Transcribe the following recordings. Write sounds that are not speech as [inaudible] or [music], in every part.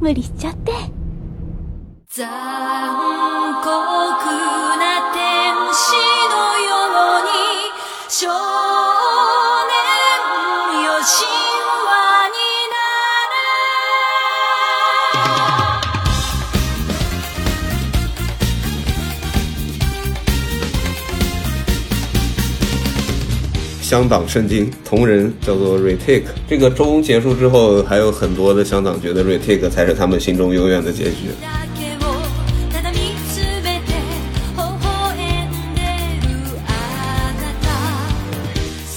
無理しちゃって。残酷。香党圣经同人叫做 retake。这个周结束之后，还有很多的香党觉得 retake 才是他们心中永远的结局。だけをただ見つめて微笑んでるあなた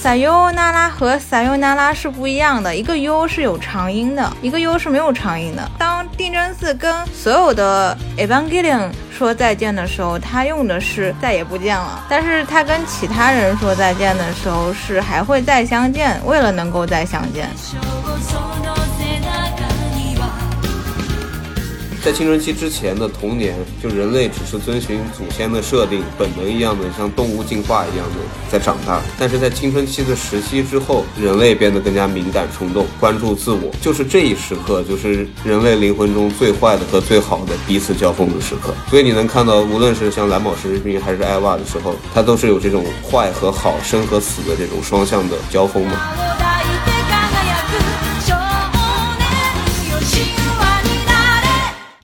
撒优那拉和撒优那拉是不一样的，一个 U 是有长音的，一个 U 是没有长音的。当定真寺跟所有的 Evangelion 说再见的时候，他用的是再也不见了，但是他跟其他人说再见的时候是还会再相见，为了能够再相见。在青春期之前的童年，就人类只是遵循祖先的设定，本能一样的像动物进化一样的在长大。但是在青春期的时期之后，人类变得更加敏感、冲动，关注自我。就是这一时刻，就是人类灵魂中最坏的和最好的彼此交锋的时刻。所以你能看到，无论是像蓝宝石之兵还是艾娃的时候，它都是有这种坏和好、生和死的这种双向的交锋嘛。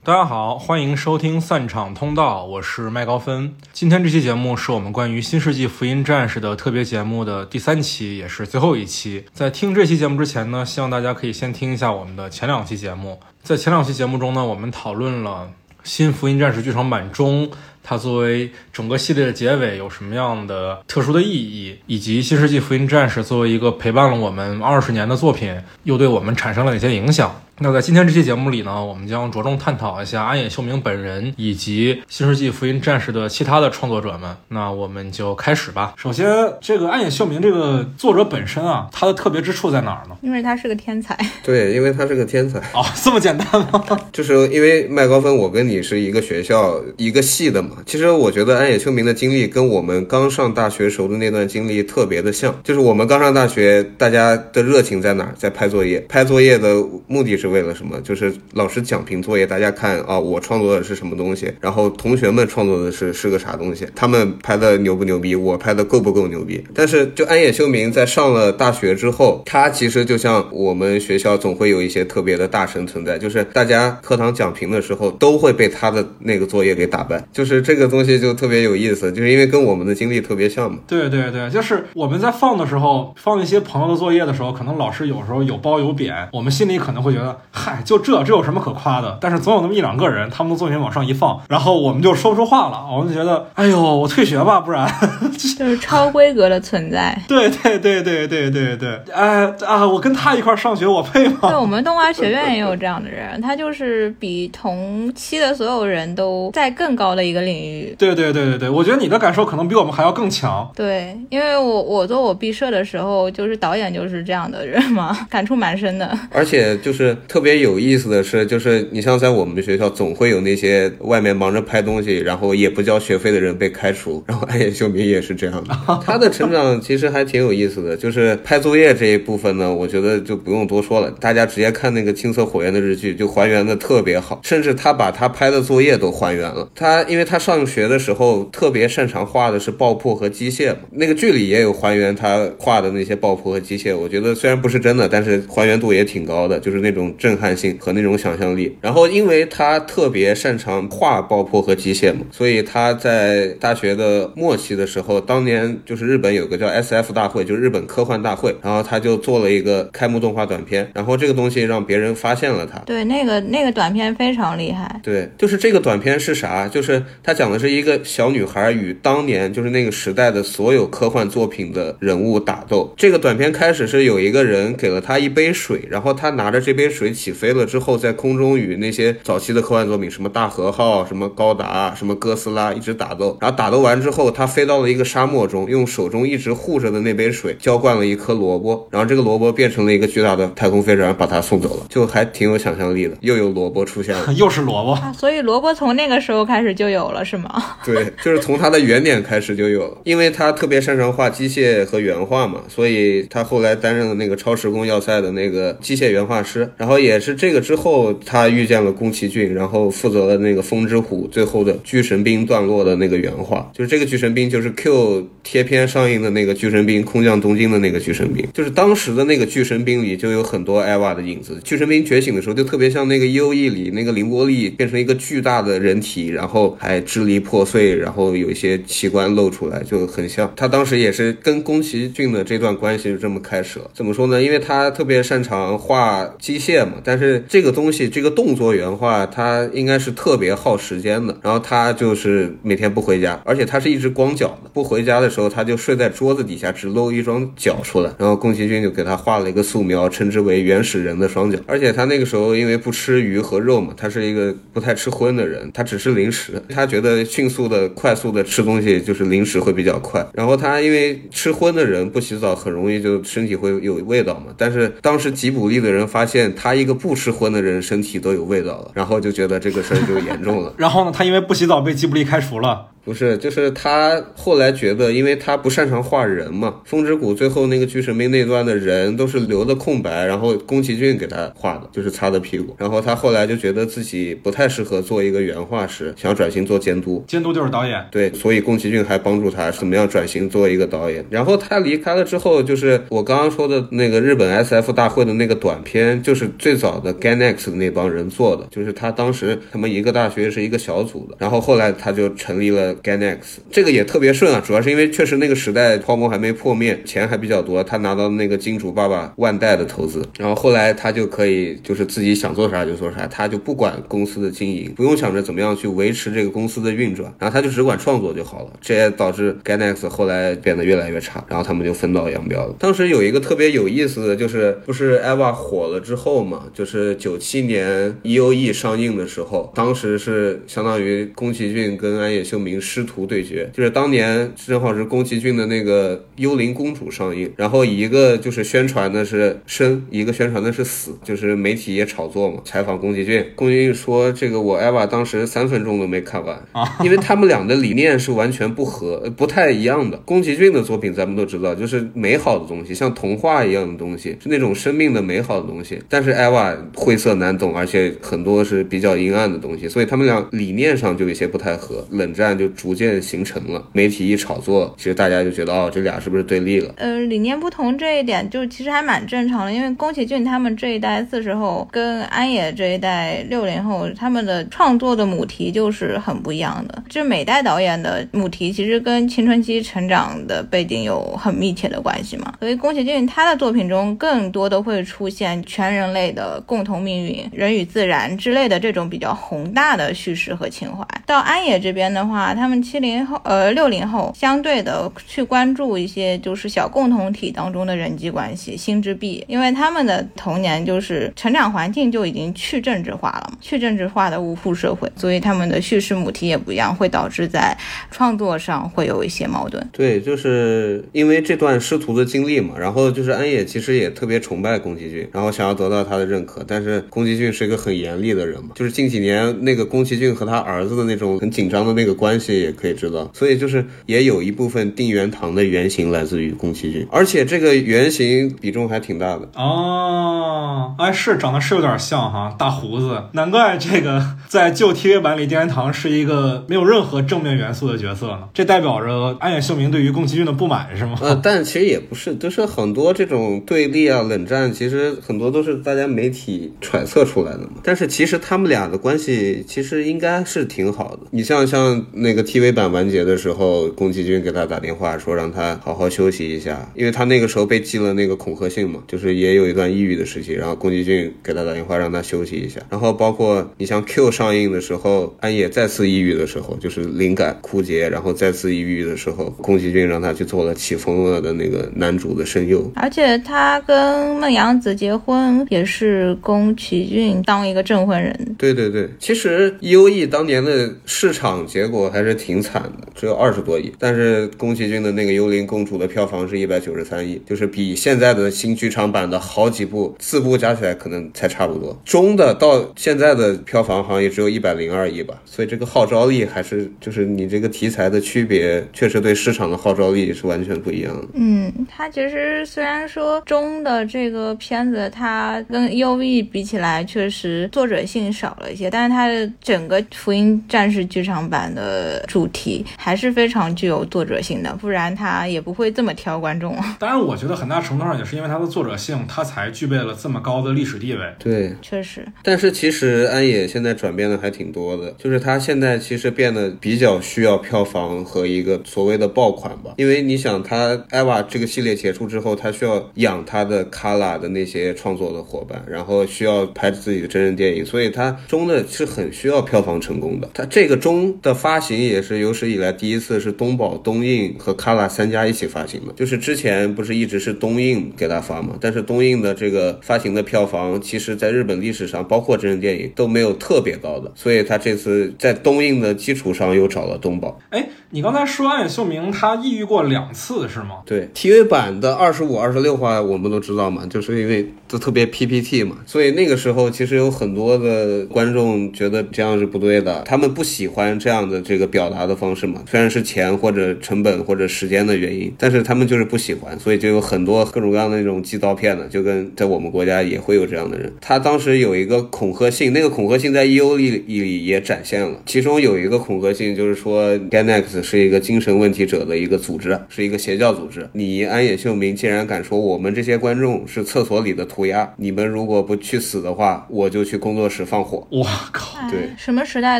大家好，欢迎收听散场通道，我是麦高芬。今天这期节目是我们关于《新世纪福音战士》的特别节目的第三期，也是最后一期。在听这期节目之前呢，希望大家可以先听一下我们的前两期节目。在前两期节目中呢，我们讨论了《新福音战士》剧场版中它作为整个系列的结尾有什么样的特殊的意义，以及《新世纪福音战士》作为一个陪伴了我们二十年的作品，又对我们产生了哪些影响？那在今天这期节目里呢，我们将着重探讨一下安野秀明本人以及《新世纪福音战士》的其他的创作者们。那我们就开始吧。首先，这个安野秀明这个作者本身啊，他的特别之处在哪儿呢？因为他是个天才，[laughs] 对，因为他是个天才。哦，这么简单吗？[laughs] 就是因为麦高芬，我跟你是一个学校一个系的嘛。其实我觉得安野秀明的经历跟我们刚上大学时候的那段经历特别的像。就是我们刚上大学，大家的热情在哪儿？在拍作业。拍作业的目的是为了什么？就是老师讲评作业，大家看啊，我创作的是什么东西，然后同学们创作的是是个啥东西，他们拍的牛不牛逼，我拍的够不够牛逼？但是就安野秀明在上了大学之后，他其实就像我们学校总会有一些特别的大神存在，就是大家课堂讲评的时候都会被他的那个作业给打败，就是这个东西就特别有意思，就是因为跟我们的经历特别像嘛。对对对，就是我们在放的时候，放一些朋友的作业的时候，可能老师有时候有褒有贬，我们心里可能会觉得，嗨，就这这有什么可夸的？但是总有那么一两个人，他们的作品往上一放，然后我们就说不出话了，我们就觉得，哎呦，我退学吧，不然。[laughs] 就是超规格的存在。对对对对对对对，哎啊，我跟他一块儿上学，我配吗对，我们动画学院也有这样的人，他就是比同期的所有人都在更高的一个领域。对对对对对，我觉得你的感受可能比我们还要更强。对，因为我我做我毕设的时候，就是导演就是这样的人嘛，[laughs] 感触蛮深的。而且就是特别有意思的是，就是你像在我们学校，总会有那些外面忙着拍东西，然后也不交学费的人被开除。然后安野秀明也是这样的，[laughs] 他的成长其实还挺有意思的。就是拍作业这一部分呢，我觉得就不用多说了，大家直接看那个《青色火焰》的日剧，就还原的特别好，甚至他把他拍的作业都还原了。他因为他上学的时候特别擅长画的是爆破和机械嘛，那个剧里也有还原他画的那些爆破和机械。我觉得虽然不是真的，但是还原度也挺高的，就是那种震撼性和那种想象力。然后因为他特别擅长画爆破和机械嘛，所以他在大学的末期的时候，当年就是日本有个叫 SF 大会，就是日本科幻大会，然后他就做了一个开幕动画短片，然后这个东西让别人发现了他。对，那个那个短片非常厉害。对，就是这个短片是啥？就是他讲的是一个小女孩与当年就是那个时代的所有科幻作品的人物打斗。这个短片开始是有一个人给了他一杯水，然后他拿着这杯水起飞了之后，在空中与那些早期的科幻作品，什么大和号、什么高达、什么哥斯拉一直打斗。然后打斗完之后，他飞到了一个沙漠中，用手中一直护着的那杯水浇灌了一颗萝卜，然后这个萝卜变成了一个巨大的太空飞船，把他送走了，就还挺有想象力的。又有萝卜出现了。[laughs] 又是萝卜，啊，所以萝卜从那个时候开始就有了，是吗？[laughs] 对，就是从他的原点开始就有了，因为他特别擅长画机械和原画嘛，所以他后来担任了那个超时空要塞的那个机械原画师。然后后也是这个之后，他遇见了宫崎骏，然后负责了那个《风之谷》最后的巨神兵段落的那个原画，就是这个巨神兵就是 Q 贴片上映的那个巨神兵，空降东京的那个巨神兵，就是当时的那个巨神兵里就有很多艾娃的影子。巨神兵觉醒的时候就特别像那个 U E 里那个凌波丽变成一个巨大的人体，然后还支离破碎，然后有一些器官露出来，就很像。他当时也是跟宫崎骏的这段关系就这么开始了。怎么说呢？因为他特别擅长画机械但是这个东西这个动作原画，它应该是特别耗时间的。然后他就是每天不回家，而且他是一直光脚的，不回家的时候他就睡在桌子底下，只露一双脚出来。然后宫崎骏就给他画了一个素描，称之为原始人的双脚。而且他那个时候因为不吃鱼和肉嘛，他是一个不太吃荤的人，他只吃零食。他觉得迅速的、快速的吃东西就是零食会比较快。然后他因为吃荤的人不洗澡很容易就身体会有味道嘛。但是当时吉卜力的人发现他他一个不吃荤的人身体都有味道了，然后就觉得这个事儿就严重了。[laughs] 然后呢，他因为不洗澡被吉卜力开除了。不是，就是他后来觉得，因为他不擅长画人嘛，《风之谷》最后那个巨神兵那段的人都是留的空白，然后宫崎骏给他画的，就是擦的屁股。然后他后来就觉得自己不太适合做一个原画师，想转型做监督。监督就是导演。对，所以宫崎骏还帮助他怎么样转型做一个导演。然后他离开了之后，就是我刚刚说的那个日本 S F 大会的那个短片，就是最早的 Gainax 的那帮人做的，就是他当时他们一个大学是一个小组的，然后后来他就成立了。Ganex，这个也特别顺啊，主要是因为确实那个时代泡沫还没破灭，钱还比较多，他拿到那个金主爸爸万代的投资，然后后来他就可以就是自己想做啥就做啥，他就不管公司的经营，不用想着怎么样去维持这个公司的运转，然后他就只管创作就好了。这也导致 Ganex 后来变得越来越差，然后他们就分道扬镳了。当时有一个特别有意思的就是，不是 EVA 火了之后嘛，就是九七年 EOE 上映的时候，当时是相当于宫崎骏跟安野秀明师徒。对决就是当年正好是宫崎骏的那个《幽灵公主》上映，然后一个就是宣传的是生，一个宣传的是死，就是媒体也炒作嘛。采访宫崎骏，宫崎骏说：“这个我 EVA 当时三分钟都没看完啊，因为他们俩的理念是完全不合，不太一样的。宫崎骏的作品咱们都知道，就是美好的东西，像童话一样的东西，是那种生命的美好的东西。但是 EVA 晦涩难懂，而且很多是比较阴暗的东西，所以他们俩理念上就有些不太合，冷战就逐渐。形成了媒体一炒作，其实大家就觉得哦，这俩是不是对立了？呃，理念不同这一点就其实还蛮正常的，因为宫崎骏他们这一代四十后跟安野这一代六零后，他们的创作的母题就是很不一样的。就每代导演的母题其实跟青春期成长的背景有很密切的关系嘛，所以宫崎骏他的作品中更多的会出现全人类的共同命运、人与自然之类的这种比较宏大的叙事和情怀。到安野这边的话，他他们七零。零后呃六零后相对的去关注一些就是小共同体当中的人际关系心之壁，因为他们的童年就是成长环境就已经去政治化了嘛，去政治化的无父社会，所以他们的叙事母题也不一样，会导致在创作上会有一些矛盾。对，就是因为这段师徒的经历嘛，然后就是安野其实也特别崇拜宫崎骏，然后想要得到他的认可，但是宫崎骏是一个很严厉的人嘛，就是近几年那个宫崎骏和他儿子的那种很紧张的那个关系也可以。知道，所以就是也有一部分定元堂的原型来自于宫崎骏，而且这个原型比重还挺大的哦。哎，是长得是有点像哈，大胡子，难怪这个 [laughs] 在旧 TV 版里定元堂是一个没有任何正面元素的角色呢。这代表着安野秀明对于宫崎骏的不满是吗？呃，但其实也不是，就是很多这种对立啊、冷战，其实很多都是大家媒体揣测出来的嘛。但是其实他们俩的关系其实应该是挺好的。你像像那个 TV 版。完结的时候，宫崎骏给他打电话说让他好好休息一下，因为他那个时候被寄了那个恐吓信嘛，就是也有一段抑郁的时期。然后宫崎骏给他打电话让他休息一下。然后包括你像 Q 上映的时候，安野再次抑郁的时候，就是灵感枯竭，然后再次抑郁的时候，宫崎骏让他去做了起风了的那个男主的声优。而且他跟孟阳子结婚也是宫崎骏当一个证婚人。对对对，其实 U E 当年的市场结果还是。挺惨的，只有二十多亿。但是宫崎骏的那个《幽灵公主》的票房是一百九十三亿，就是比现在的新剧场版的好几部，四部加起来可能才差不多。中的到现在的票房好像也只有一百零二亿吧，所以这个号召力还是就是你这个题材的区别，确实对市场的号召力是完全不一样的。嗯，它其实虽然说中的这个片子，它跟 U V 比起来，确实作者性少了一些，但是它的整个福音战士剧场版的主题还是非常具有作者性的，不然他也不会这么挑观众。[laughs] 当然，我觉得很大程度上也是因为他的作者性，他才具备了这么高的历史地位。对，确实，但是其实安野现在转变的还挺多的，就是他现在其实变得比较需要票房和一个所谓的爆款吧，因为你想他艾娃这个系列结束之后，他需要养他的卡拉的那些创作的伙伴，然后需要拍自己的真人电影，所以他中的是很需要票房成功的。他这个中的发行也是有史以来第一次是东宝、东映和卡拉三家一起发行的，就是之前不是一直是东映给他发嘛，但是东映的这个发行的票房，其实在日本历史上，包括真人电影都没有特别高的，所以他这次在东映的基础上又找了东宝。哎，你刚才说安野秀明他抑郁过两次是吗？对 TV 版的二十五、二十六话，我们都知道嘛，就是因为都特别 PPT 嘛，所以那个时候其实有很多的观众觉得这样是不对的，他们不喜欢这样的这个表达的方式嘛，虽然是钱或者成本或者时间的原因，但是他们就是不喜欢，所以就有很多各种各样的那种寄刀片的，就跟在我们国家也会有这样的人。他当时有一个恐吓信，那个恐吓信在 EO 里里也展现了，其中有一个恐吓信就是说 Ganex 是一个精神问题者的一个组织，是一个邪教组织。你安野秀明竟然敢说我们这些观众是厕所里的涂鸦，你们如果不去死的话，我就去工作室放火。我靠！对哎什么时代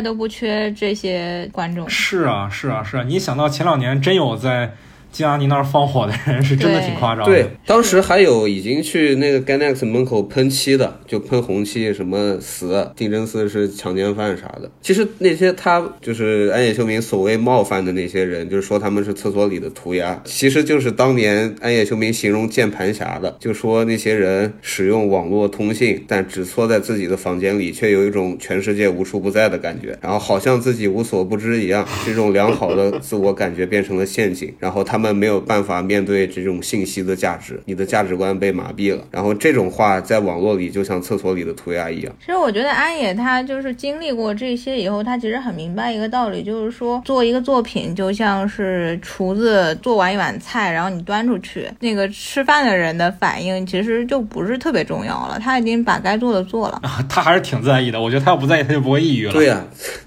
都不缺这些观众。是啊，是啊，是啊！你想到前两年真有在金阿尼那儿放火的人，是真的挺夸张的。对，当时还有已经去那个 Ganex 门口喷漆的，就喷红漆，什么死定真寺是强奸犯啥的。其实那些他就是安野秀明所谓冒犯的那些人，就是说他们是厕所里的涂鸦，其实就是当年安野秀明形容键盘侠的，就说那些人使用网络通信，但只缩在自己的房间里，却有一种全世界无处不在的感觉，然后好像自己无所不知一样，这种良好的自我感觉变成了陷阱，然后他们没有办法面对这种信息的价值，你的价值观被麻痹了，然后这种话在网络里就像厕所里的涂鸦一样。其实我觉得安野他就是经历过这些以后，他其实很明白一个道理，就是说做一个作品就像是厨子做完一碗菜，然后你端出去，那个吃饭的人的反应其实就不是特别重要了，他已经把该做的做了。他还是挺在意的。我觉得他要不在意，他就不会抑郁了。对呀、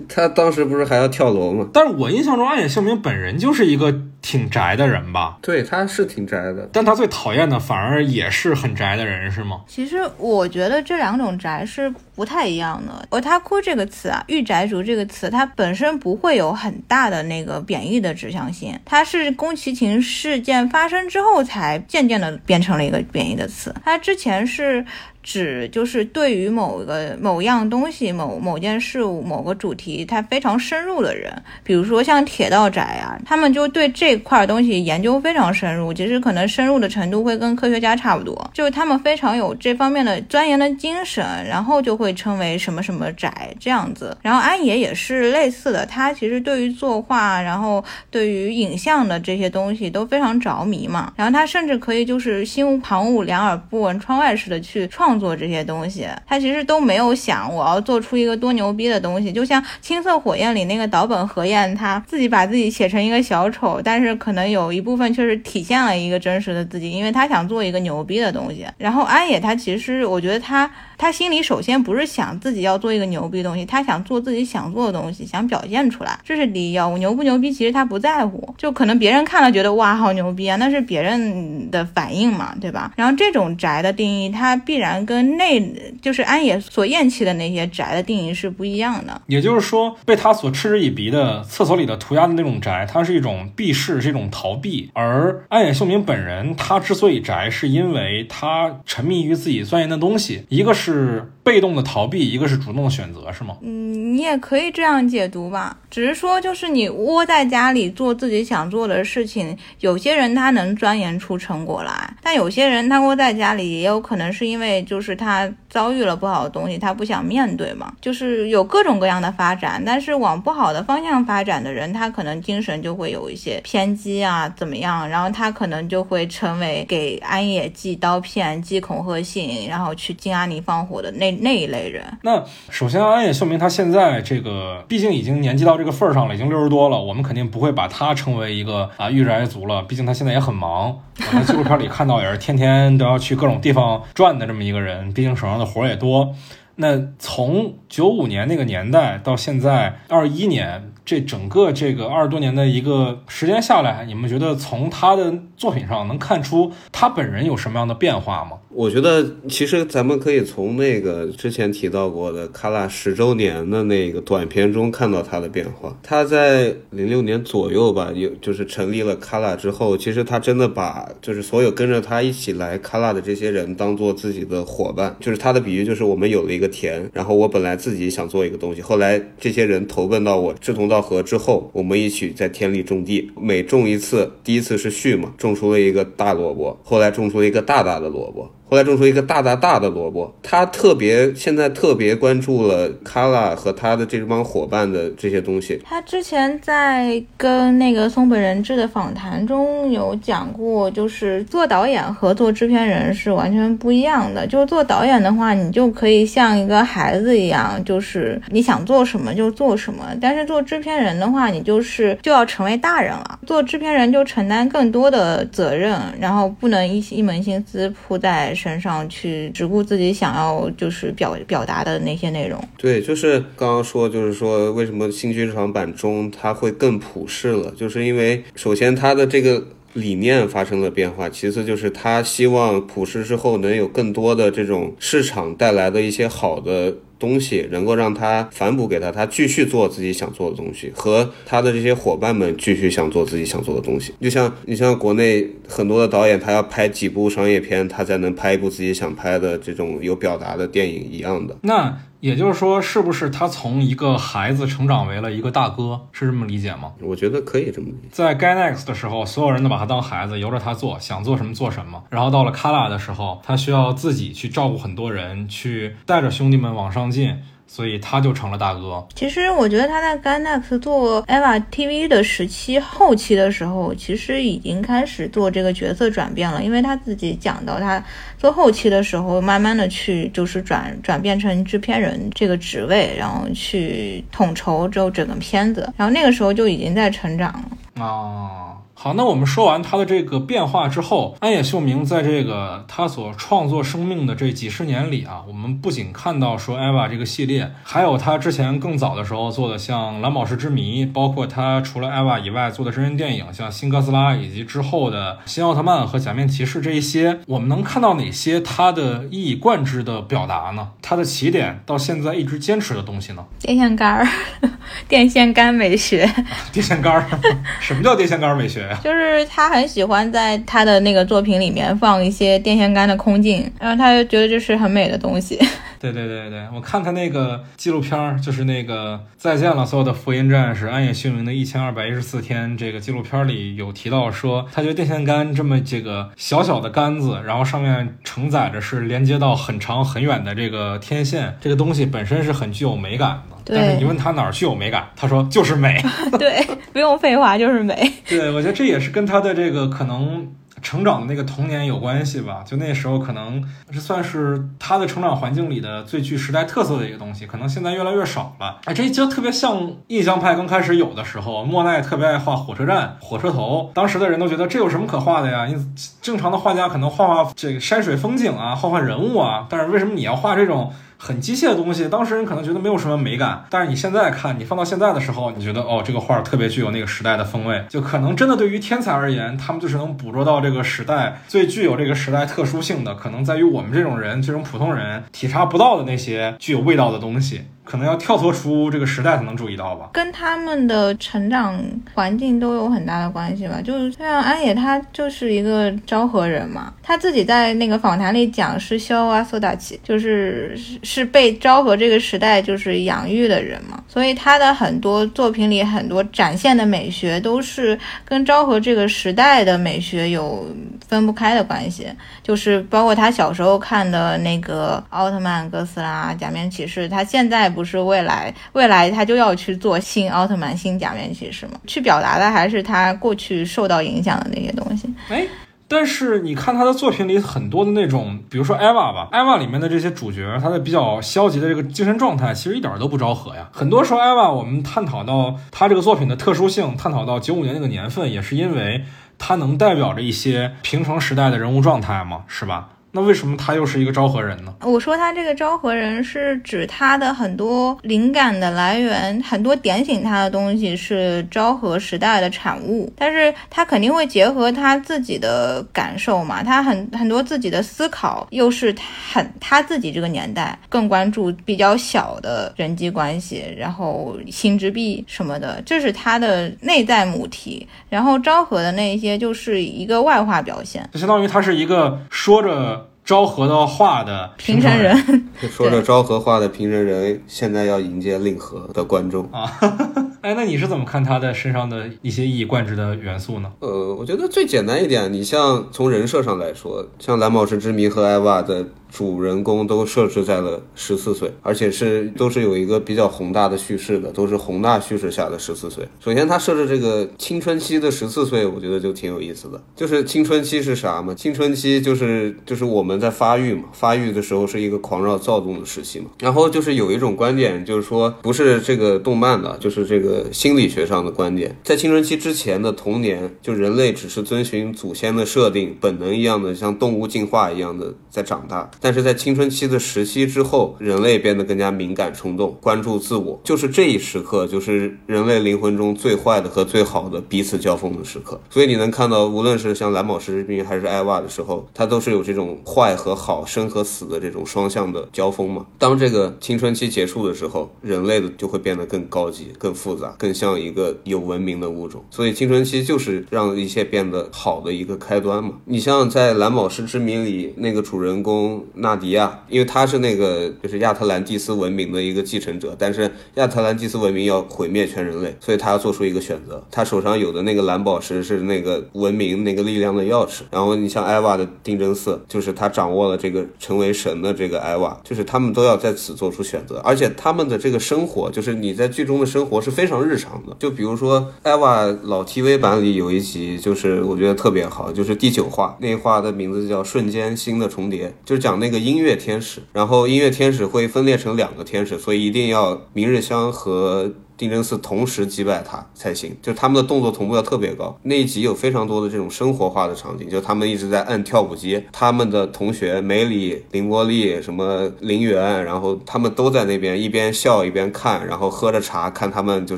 他当时不是还要跳楼吗？但是我印象中安野秀明本人就是一个挺宅的人吧，对，他是挺宅的。但他最讨厌的反而也是很宅的人，是吗？其实我觉得这两种宅是不太一样的。otaku 这个词啊，御宅族这个词，它本身不会有很大的那个贬义的指向性，它是宫崎勤事件发生之后才渐渐的变成了一个贬义的词。它之前是。指就是对于某个某样东西、某某件事物、某个主题，他非常深入的人，比如说像铁道宅啊，他们就对这块东西研究非常深入，其实可能深入的程度会跟科学家差不多，就是他们非常有这方面的钻研的精神，然后就会称为什么什么宅这样子。然后安野也是类似的，他其实对于作画，然后对于影像的这些东西都非常着迷嘛，然后他甚至可以就是心无旁骛、两耳不闻窗外似的去创作这些东西，他其实都没有想我要做出一个多牛逼的东西，就像《青色火焰》里那个岛本和彦，他自己把自己写成一个小丑，但是可能有一部分确实体现了一个真实的自己，因为他想做一个牛逼的东西。然后安野他其实我觉得他他心里首先不是想自己要做一个牛逼东西，他想做自己想做的东西，想表现出来，这是第一要务。牛不牛逼其实他不在乎，就可能别人看了觉得哇好牛逼啊，那是别人的反应嘛，对吧？然后这种宅的定义，它必然跟内就是安野所厌弃的那些宅的定义是不一样的。也就是说，被他所嗤之以鼻的厕所里的涂鸦的那种宅，它是一种避世，是一种逃避。而安野秀明本人，他之所以宅，是因为他沉迷于自己钻研的东西，一个是被动的逃避，一个是主动的选择，是吗？嗯，你也可以这样解读吧，只是说就是你窝在家里做自己想做的事情，有些人他能钻研出成果来，但有些人他窝在家里也有可能是因为就就是他遭遇了不好的东西，他不想面对嘛，就是有各种各样的发展。但是往不好的方向发展的人，他可能精神就会有一些偏激啊，怎么样？然后他可能就会成为给安野寄刀片、寄恐吓信，然后去金阿尼放火的那那一类人。那首先，安野秀明他现在这个，毕竟已经年纪到这个份儿上了，已经六十多了，我们肯定不会把他称为一个啊御宅族了。毕竟他现在也很忙，我在纪录片里看到也是天天都要去各种地方转的这么一个人，人毕竟手上的活儿也多。那从九五年那个年代到现在二一年，这整个这个二十多年的一个时间下来，你们觉得从他的作品上能看出他本人有什么样的变化吗？我觉得其实咱们可以从那个之前提到过的卡拉十周年的那个短片中看到他的变化。他在零六年左右吧，有就是成立了卡拉之后，其实他真的把就是所有跟着他一起来卡拉的这些人当做自己的伙伴。就是他的比喻就是我们有了一个田，然后我本来自己想做一个东西，后来这些人投奔到我志同道到河之后，我们一起在田里种地，每种一次，第一次是序嘛，种出了一个大萝卜，后来种出了一个大大的萝卜。后来种出一个大大大的萝卜，他特别现在特别关注了卡拉和他的这帮伙伴的这些东西。他之前在跟那个松本人志的访谈中有讲过，就是做导演和做制片人是完全不一样的。就是做导演的话，你就可以像一个孩子一样，就是你想做什么就做什么；但是做制片人的话，你就是就要成为大人了。做制片人就承担更多的责任，然后不能一一门心思扑在。身上去只顾自己想要就是表表达的那些内容。对，就是刚刚说，就是说为什么新剧场版中它会更普世了，就是因为首先它的这个理念发生了变化，其次就是他希望普世之后能有更多的这种市场带来的一些好的。东西能够让他反哺给他，他继续做自己想做的东西，和他的这些伙伴们继续想做自己想做的东西。就像你像国内很多的导演，他要拍几部商业片，他才能拍一部自己想拍的这种有表达的电影一样的。那也就是说，是不是他从一个孩子成长为了一个大哥，是这么理解吗？我觉得可以这么理解。在 Gainax 的时候，所有人都把他当孩子，由着他做，想做什么做什么。然后到了 Kala 的时候，他需要自己去照顾很多人，去带着兄弟们往上进。所以他就成了大哥。其实我觉得他在 Gainax 做 EVA TV 的时期后期的时候，其实已经开始做这个角色转变了。因为他自己讲到，他做后期的时候，慢慢的去就是转转变成制片人这个职位，然后去统筹之后整个片子，然后那个时候就已经在成长了。啊。好，那我们说完他的这个变化之后，安野秀明在这个他所创作生命的这几十年里啊，我们不仅看到说《EVA》这个系列，还有他之前更早的时候做的像《蓝宝石之谜》，包括他除了《EVA》以外做的真人电影，像《新哥斯拉》以及之后的《新奥特曼》和《假面骑士》这一些，我们能看到哪些他的一以贯之的表达呢？他的起点到现在一直坚持的东西呢？电线杆儿，[laughs] 电线杆美学，[laughs] 电线杆儿，[laughs] 什么叫电线杆美学？[laughs] 就是他很喜欢在他的那个作品里面放一些电线杆的空镜，然后他就觉得这是很美的东西。[laughs] 对对对对，我看他那个纪录片儿，就是那个再见了所有的福音战士，暗夜凶明的一千二百一十四天这个纪录片里有提到说，他觉得电线杆这么这个小小的杆子，然后上面承载着是连接到很长很远的这个天线，这个东西本身是很具有美感的。但是你问他哪儿具有美感，他说就是美。[laughs] 对，不用废话，就是美。对，我觉得这也是跟他的这个可能成长的那个童年有关系吧。就那时候可能这算是他的成长环境里的最具时代特色的一个东西，可能现在越来越少了。哎，这就特别像印象派刚开始有的时候，莫奈特别爱画火车站、火车头，当时的人都觉得这有什么可画的呀？你正常的画家可能画画这个山水风景啊，画画人物啊，但是为什么你要画这种？很机械的东西，当时人可能觉得没有什么美感，但是你现在看，你放到现在的时候，你觉得哦，这个画特别具有那个时代的风味。就可能真的对于天才而言，他们就是能捕捉到这个时代最具有这个时代特殊性的，可能在于我们这种人，这种普通人体察不到的那些具有味道的东西。可能要跳脱出这个时代才能注意到吧。跟他们的成长环境都有很大的关系吧。就是像安野，他就是一个昭和人嘛，他自己在那个访谈里讲是萧啊苏大起，就是是被昭和这个时代就是养育的人嘛，所以他的很多作品里很多展现的美学都是跟昭和这个时代的美学有分不开的关系。就是包括他小时候看的那个奥特曼、哥斯拉、假面骑士，他现在不是未来未来他就要去做新奥特曼、新假面骑士嘛？去表达的还是他过去受到影响的那些东西。哎，但是你看他的作品里很多的那种，比如说艾娃吧，艾娃里面的这些主角，他的比较消极的这个精神状态，其实一点都不昭和呀。很多时候，艾娃我们探讨到他这个作品的特殊性，探讨到九五年那个年份，也是因为它能代表着一些平成时代的人物状态嘛，是吧？那为什么他又是一个昭和人呢？我说他这个昭和人是指他的很多灵感的来源，很多点醒他的东西是昭和时代的产物，但是他肯定会结合他自己的感受嘛，他很很多自己的思考又是很他自己这个年代更关注比较小的人际关系，然后心之壁什么的，这是他的内在母题，然后昭和的那些就是一个外化表现。就相当于他是一个说着昭和的画的平成成人，说着昭和画的平成人，现在要迎接令和的观众。啊。[laughs] 哎，那你是怎么看他的身上的一些一以贯之的元素呢？呃，我觉得最简单一点，你像从人设上来说，像蓝宝石之谜和艾娃的主人公都设置在了十四岁，而且是都是有一个比较宏大的叙事的，都是宏大叙事下的十四岁。首先，他设置这个青春期的十四岁，我觉得就挺有意思的。就是青春期是啥嘛？青春期就是就是我们在发育嘛，发育的时候是一个狂躁躁动的时期嘛。然后就是有一种观点，就是说不是这个动漫的，就是这个心理学上的观点，在青春期之前的童年，就人类只是遵循祖先的设定，本能一样的像动物进化一样的在长大。但是在青春期的时期之后，人类变得更加敏感、冲动，关注自我，就是这一时刻，就是人类灵魂中最坏的和最好的彼此交锋的时刻。所以你能看到，无论是像蓝宝石之谜还是艾娃的时候，它都是有这种坏和好、生和死的这种双向的交锋嘛。当这个青春期结束的时候，人类的就会变得更高级、更复杂、更像一个有文明的物种。所以青春期就是让一切变得好的一个开端嘛。你像在蓝宝石之谜里那个主人公纳迪亚，因为他是那个就是亚特兰蒂斯文明的一个继承者，但是亚特兰蒂斯文明要毁灭全人类，所以他要做出一个选择。他手上有的那个蓝宝石是那个文明那个力量的钥匙。然后你像艾娃的定真寺，就是他掌握了这个成为神的这个艾娃，就是他们都要在此做出选择，而且他们的这个生活，就是你在剧中的生活是非常日常的。就比如说艾娃老 TV 版里有一集，就是我觉得特别好，就是第九话，那一话的名字叫《瞬间新的重叠》，就是讲那个音乐天使，然后音乐天使会分裂成两个天使，所以一定要明日香和。定真寺同时击败他才行，就他们的动作同步要特别高。那一集有非常多的这种生活化的场景，就他们一直在按跳舞机，他们的同学梅里、凌波丽、什么林媛，然后他们都在那边一边笑一边看，然后喝着茶看他们就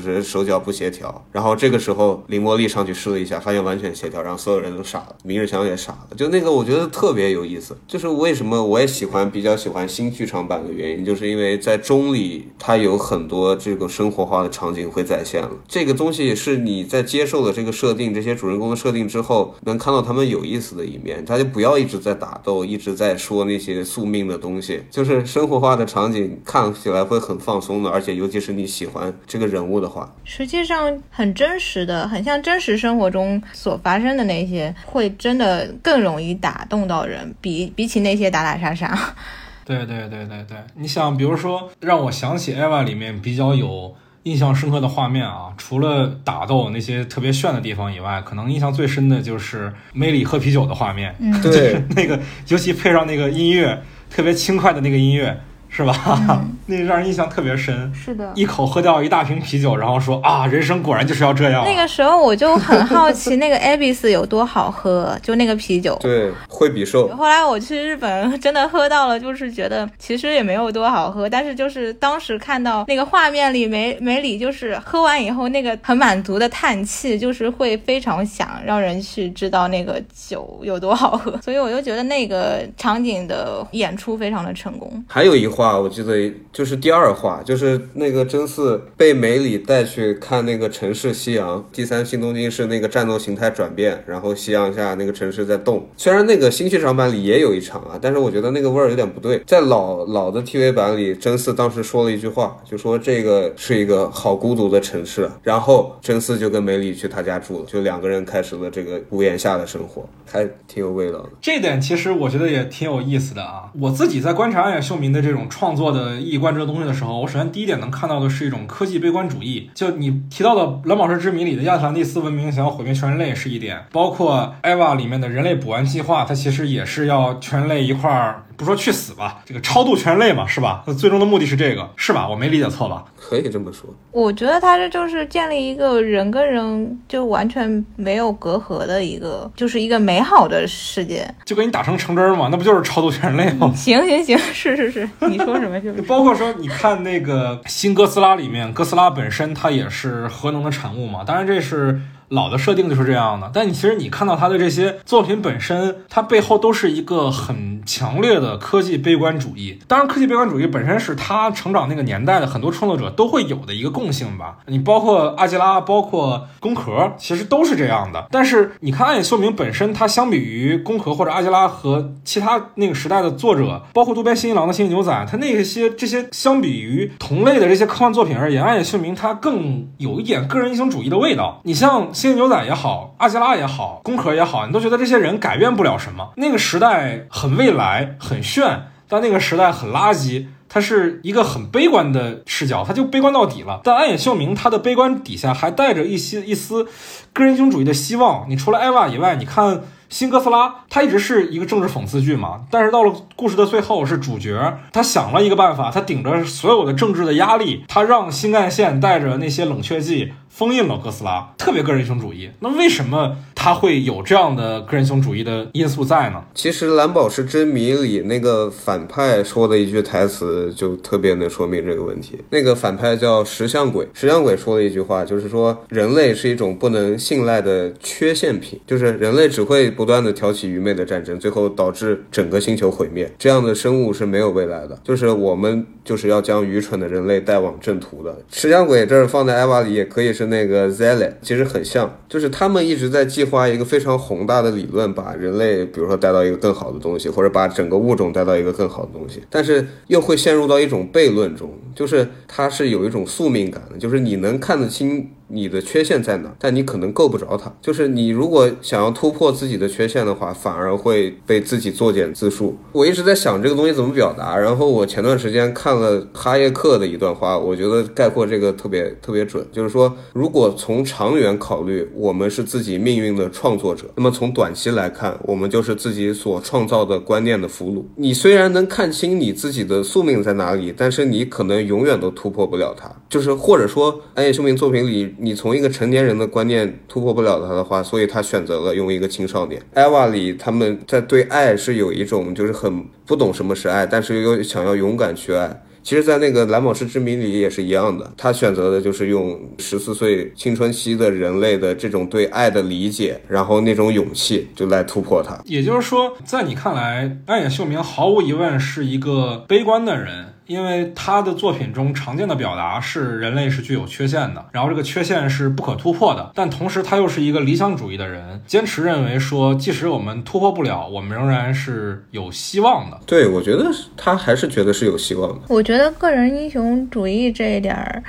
是手脚不协调。然后这个时候凌波丽上去试了一下，发现完全协调，然后所有人都傻了，明日香也傻了。就那个我觉得特别有意思，就是为什么我也喜欢比较喜欢新剧场版的原因，就是因为在中里它有很多这个生活化的。场景会再现了，这个东西是你在接受了这个设定，这些主人公的设定之后，能看到他们有意思的一面。他就不要一直在打斗，一直在说那些宿命的东西，就是生活化的场景，看起来会很放松的。而且尤其是你喜欢这个人物的话，实际上很真实的，很像真实生活中所发生的那些，会真的更容易打动到人，比比起那些打打杀杀。[laughs] 对对对对对，你想，比如说让我想起《艾娃》里面比较有。印象深刻的画面啊，除了打斗那些特别炫的地方以外，可能印象最深的就是梅里喝啤酒的画面。嗯，[laughs] 对，那个尤其配上那个音乐，特别轻快的那个音乐。是吧？那让人印象特别深。是的，一口喝掉一大瓶啤酒，然后说啊，人生果然就是要这样。那个时候我就很好奇，那个 Abyss 有多好喝，就那个啤酒。对，惠比寿。后来我去日本，真的喝到了，就是觉得其实也没有多好喝，但是就是当时看到那个画面里梅梅里就是喝完以后那个很满足的叹气，就是会非常想让人去知道那个酒有多好喝，所以我就觉得那个场景的演出非常的成功。还有一。话我记得就是第二话，就是那个真嗣被梅里带去看那个城市夕阳。第三新东京是那个战斗形态转变，然后夕阳下那个城市在动。虽然那个新剧场版里也有一场啊，但是我觉得那个味儿有点不对。在老老的 TV 版里，真嗣当时说了一句话，就说这个是一个好孤独的城市。然后真嗣就跟梅里去他家住了，就两个人开始了这个屋檐下的生活，还挺有味道的。这点其实我觉得也挺有意思的啊。我自己在观察暗野秀明的这种创作的一观观这个东西的时候，我首先第一点能看到的是一种科技悲观主义。就你提到的《蓝宝石之谜》里的亚特兰蒂斯文明想要毁灭全人类是一点，包括《艾娃》里面的人类补完计划，它其实也是要全人类一块儿，不说去死吧，这个超度全人类嘛，是吧？那最终的目的是这个，是吧？我没理解错吧？可以这么说，我觉得他这就是建立一个人跟人就完全没有隔阂的一个，就是一个美好的世界。就给你打成橙汁儿嘛，那不就是超度全人类吗？行 [laughs] 行行，[laughs] 是是是，你说什么就是。包括说，你看那个新哥斯拉里面，哥斯拉本身它也是核能的产物嘛，当然这是。老的设定就是这样的，但你其实你看到他的这些作品本身，它背后都是一个很强烈的科技悲观主义。当然，科技悲观主义本身是他成长那个年代的很多创作者都会有的一个共性吧。你包括阿基拉，包括宫壳，其实都是这样的。但是你看暗野秀明本身，它相比于宫壳或者阿基拉和其他那个时代的作者，包括渡边新一郎的《星际牛仔》，他那些这些相比于同类的这些科幻作品而言，暗野秀明他更有一点个人英雄主义的味道。你像。星际牛仔也好，阿基拉也好，宫壳也好，你都觉得这些人改变不了什么。那个时代很未来，很炫，但那个时代很垃圾。它是一个很悲观的视角，它就悲观到底了。但暗野秀明他的悲观底下还带着一些一丝个人英雄主义的希望。你除了艾娃以外，你看。新哥斯拉，它一直是一个政治讽刺剧嘛，但是到了故事的最后，是主角他想了一个办法，他顶着所有的政治的压力，他让新干线带着那些冷却剂封印了哥斯拉，特别个人英雄主义。那为什么他会有这样的个人英雄主义的因素在呢？其实《蓝宝石之谜》里那个反派说的一句台词就特别能说明这个问题。那个反派叫石像鬼，石像鬼说的一句话，就是说人类是一种不能信赖的缺陷品，就是人类只会。不断的挑起愚昧的战争，最后导致整个星球毁灭。这样的生物是没有未来的，就是我们就是要将愚蠢的人类带往正途的。石像鬼这儿放在艾娃里也可以是那个 Zelle，其实很像，就是他们一直在计划一个非常宏大的理论，把人类比如说带到一个更好的东西，或者把整个物种带到一个更好的东西，但是又会陷入到一种悖论中，就是它是有一种宿命感的，就是你能看得清。你的缺陷在哪？但你可能够不着它。就是你如果想要突破自己的缺陷的话，反而会被自己作茧自缚。我一直在想这个东西怎么表达。然后我前段时间看了哈耶克的一段话，我觉得概括这个特别特别准。就是说，如果从长远考虑，我们是自己命运的创作者；那么从短期来看，我们就是自己所创造的观念的俘虏。你虽然能看清你自己的宿命在哪里，但是你可能永远都突破不了它。就是或者说，安野秀明作品里。你从一个成年人的观念突破不了他的话，所以他选择了用一个青少年。艾娃里他们在对爱是有一种就是很不懂什么是爱，但是又想要勇敢去爱。其实，在那个蓝宝石之谜里也是一样的，他选择的就是用十四岁青春期的人类的这种对爱的理解，然后那种勇气就来突破它。也就是说，在你看来，暗野秀明毫无疑问是一个悲观的人。因为他的作品中常见的表达是人类是具有缺陷的，然后这个缺陷是不可突破的，但同时他又是一个理想主义的人，坚持认为说，即使我们突破不了，我们仍然是有希望的。对，我觉得他还是觉得是有希望的。我觉得个人英雄主义这一点儿。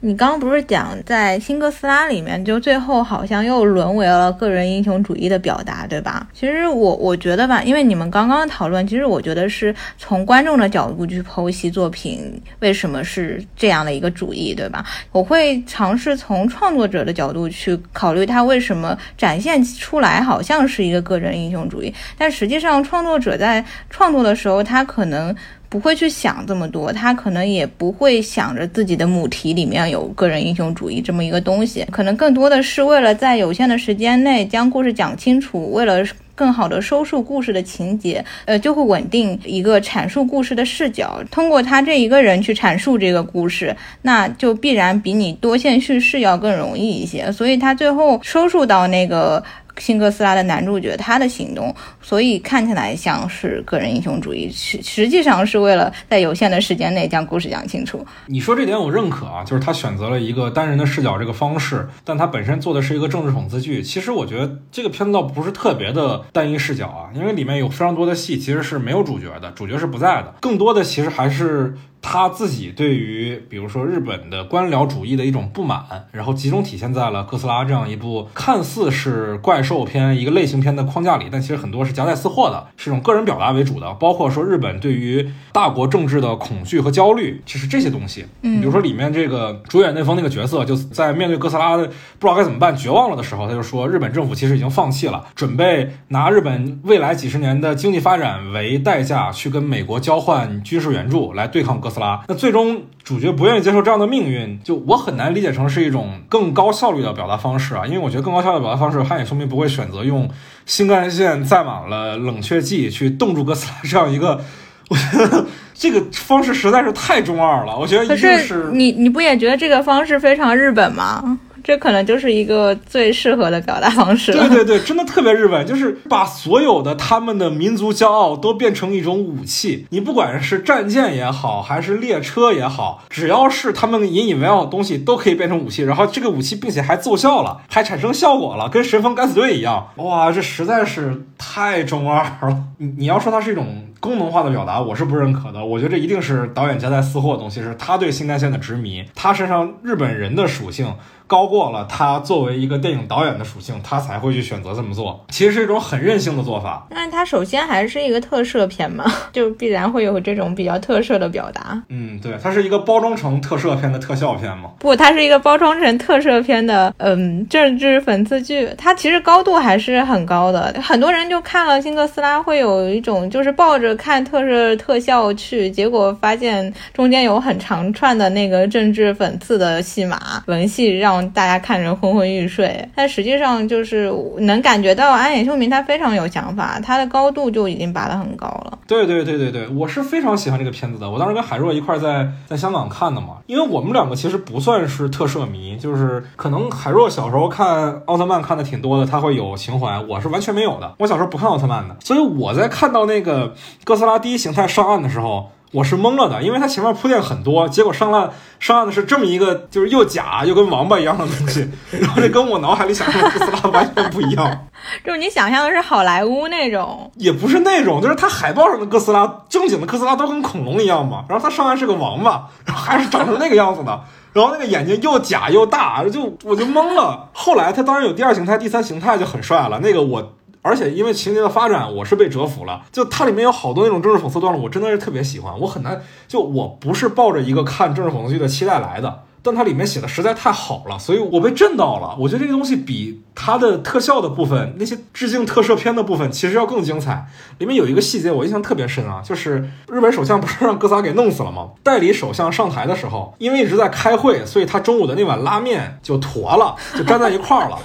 你刚刚不是讲在新哥斯拉里面，就最后好像又沦为了个人英雄主义的表达，对吧？其实我我觉得吧，因为你们刚刚讨论，其实我觉得是从观众的角度去剖析作品为什么是这样的一个主义，对吧？我会尝试从创作者的角度去考虑他为什么展现出来好像是一个个人英雄主义，但实际上创作者在创作的时候，他可能。不会去想这么多，他可能也不会想着自己的母题里面有个人英雄主义这么一个东西，可能更多的是为了在有限的时间内将故事讲清楚，为了更好的收束故事的情节，呃，就会稳定一个阐述故事的视角，通过他这一个人去阐述这个故事，那就必然比你多线叙事要更容易一些，所以他最后收束到那个。新哥斯拉的男主角他的行动，所以看起来像是个人英雄主义，实实际上是为了在有限的时间内将故事讲清楚。你说这点我认可啊，就是他选择了一个单人的视角这个方式，但他本身做的是一个政治讽刺剧。其实我觉得这个片子倒不是特别的单一视角啊，因为里面有非常多的戏其实是没有主角的，主角是不在的，更多的其实还是。他自己对于，比如说日本的官僚主义的一种不满，然后集中体现在了哥斯拉这样一部看似是怪兽片、一个类型片的框架里，但其实很多是夹带私货的，是一种个人表达为主的。包括说日本对于大国政治的恐惧和焦虑，其实这些东西，嗯比如说里面这个主演内丰那个角色，就在面对哥斯拉的不知道该怎么办、绝望了的时候，他就说日本政府其实已经放弃了，准备拿日本未来几十年的经济发展为代价去跟美国交换军事援助来对抗哥斯拉。那最终主角不愿意接受这样的命运，就我很难理解成是一种更高效率的表达方式啊，因为我觉得更高效率的表达方式，汉野秀明不会选择用新干线载满了冷却剂去冻住哥斯拉这样一个。我觉得这个方式实在是太中二了，我觉得一可定是你你不也觉得这个方式非常日本吗？这可能就是一个最适合的表达方式。对对对，真的特别日本，就是把所有的他们的民族骄傲都变成一种武器。你不管是战舰也好，还是列车也好，只要是他们引以为傲的东西，都可以变成武器。然后这个武器并且还奏效了，还产生效果了，跟神风敢死队一样。哇，这实在是太中二了。你你要说它是一种。功能化的表达我是不认可的，我觉得这一定是导演夹带私货的东西，是他对新干线的执迷，他身上日本人的属性高过了他作为一个电影导演的属性，他才会去选择这么做。其实是一种很任性的做法。但是它首先还是一个特摄片嘛，就必然会有这种比较特摄的表达。嗯，对，它是一个包装成特摄片的特效片嘛。不，它是一个包装成特摄片的，嗯，政治讽刺剧。它其实高度还是很高的，很多人就看了《新哥斯拉》，会有一种就是抱着看特摄特效去，结果发现中间有很长串的那个政治讽刺的戏码文戏，让大家看着昏昏欲睡。但实际上就是能感觉到安野秀明他非常有想法，他的高度就已经拔得很高了。对对对对对，我是非常喜欢这个片子的。我当时跟海若一块在在香港看的嘛，因为我们两个其实不算是特摄迷，就是可能海若小时候看奥特曼看的挺多的，他会有情怀，我是完全没有的。我小时候不看奥特曼的，所以我在看到那个哥斯拉第一形态上岸的时候。我是懵了的，因为它前面铺垫很多，结果上岸上岸的是这么一个就是又假又跟王八一样的东西，然后这跟我脑海里想象的哥斯拉完全不一样。[laughs] 就是你想象的是好莱坞那种，也不是那种，就是它海报上的哥斯拉，正经的哥斯拉都跟恐龙一样嘛，然后它上岸是个王八，然后还是长成那个样子的，然后那个眼睛又假又大，就我就懵了。后来它当然有第二形态、第三形态就很帅了，那个我。而且因为情节的发展，我是被折服了。就它里面有好多那种政治讽刺段落，我真的是特别喜欢。我很难，就我不是抱着一个看政治讽刺剧的期待来的。但它里面写的实在太好了，所以我被震到了。我觉得这个东西比它的特效的部分，那些致敬特摄片的部分，其实要更精彩。里面有一个细节我印象特别深啊，就是日本首相不是让哥仨给弄死了吗？[laughs] 代理首相上台的时候，因为一直在开会，所以他中午的那碗拉面就坨了，就粘在一块儿了。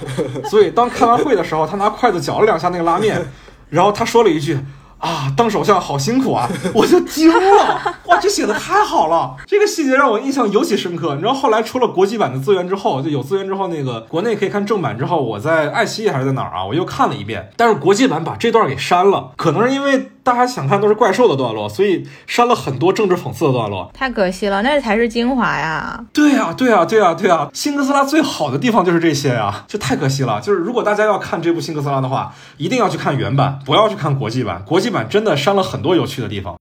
所以当开完会的时候，他拿筷子搅了两下那个拉面，然后他说了一句。啊，当首相好辛苦啊！[laughs] 我就惊了，[laughs] 哇，这写的太好了，这个细节让我印象尤其深刻。你知道后来出了国际版的资源之后，就有资源之后，那个国内可以看正版之后，我在爱奇艺还是在哪儿啊？我又看了一遍，但是国际版把这段给删了，可能是因为大家想看都是怪兽的段落，所以删了很多政治讽刺的段落。太可惜了，那才是精华呀！对呀、对呀、对呀、对呀、新哥斯拉最好的地方就是这些呀、就太可惜了。就是如果大家要看这部新哥斯拉的话，一定要去看原版，不要去看国际版。国际版真的删了很多有趣的地方。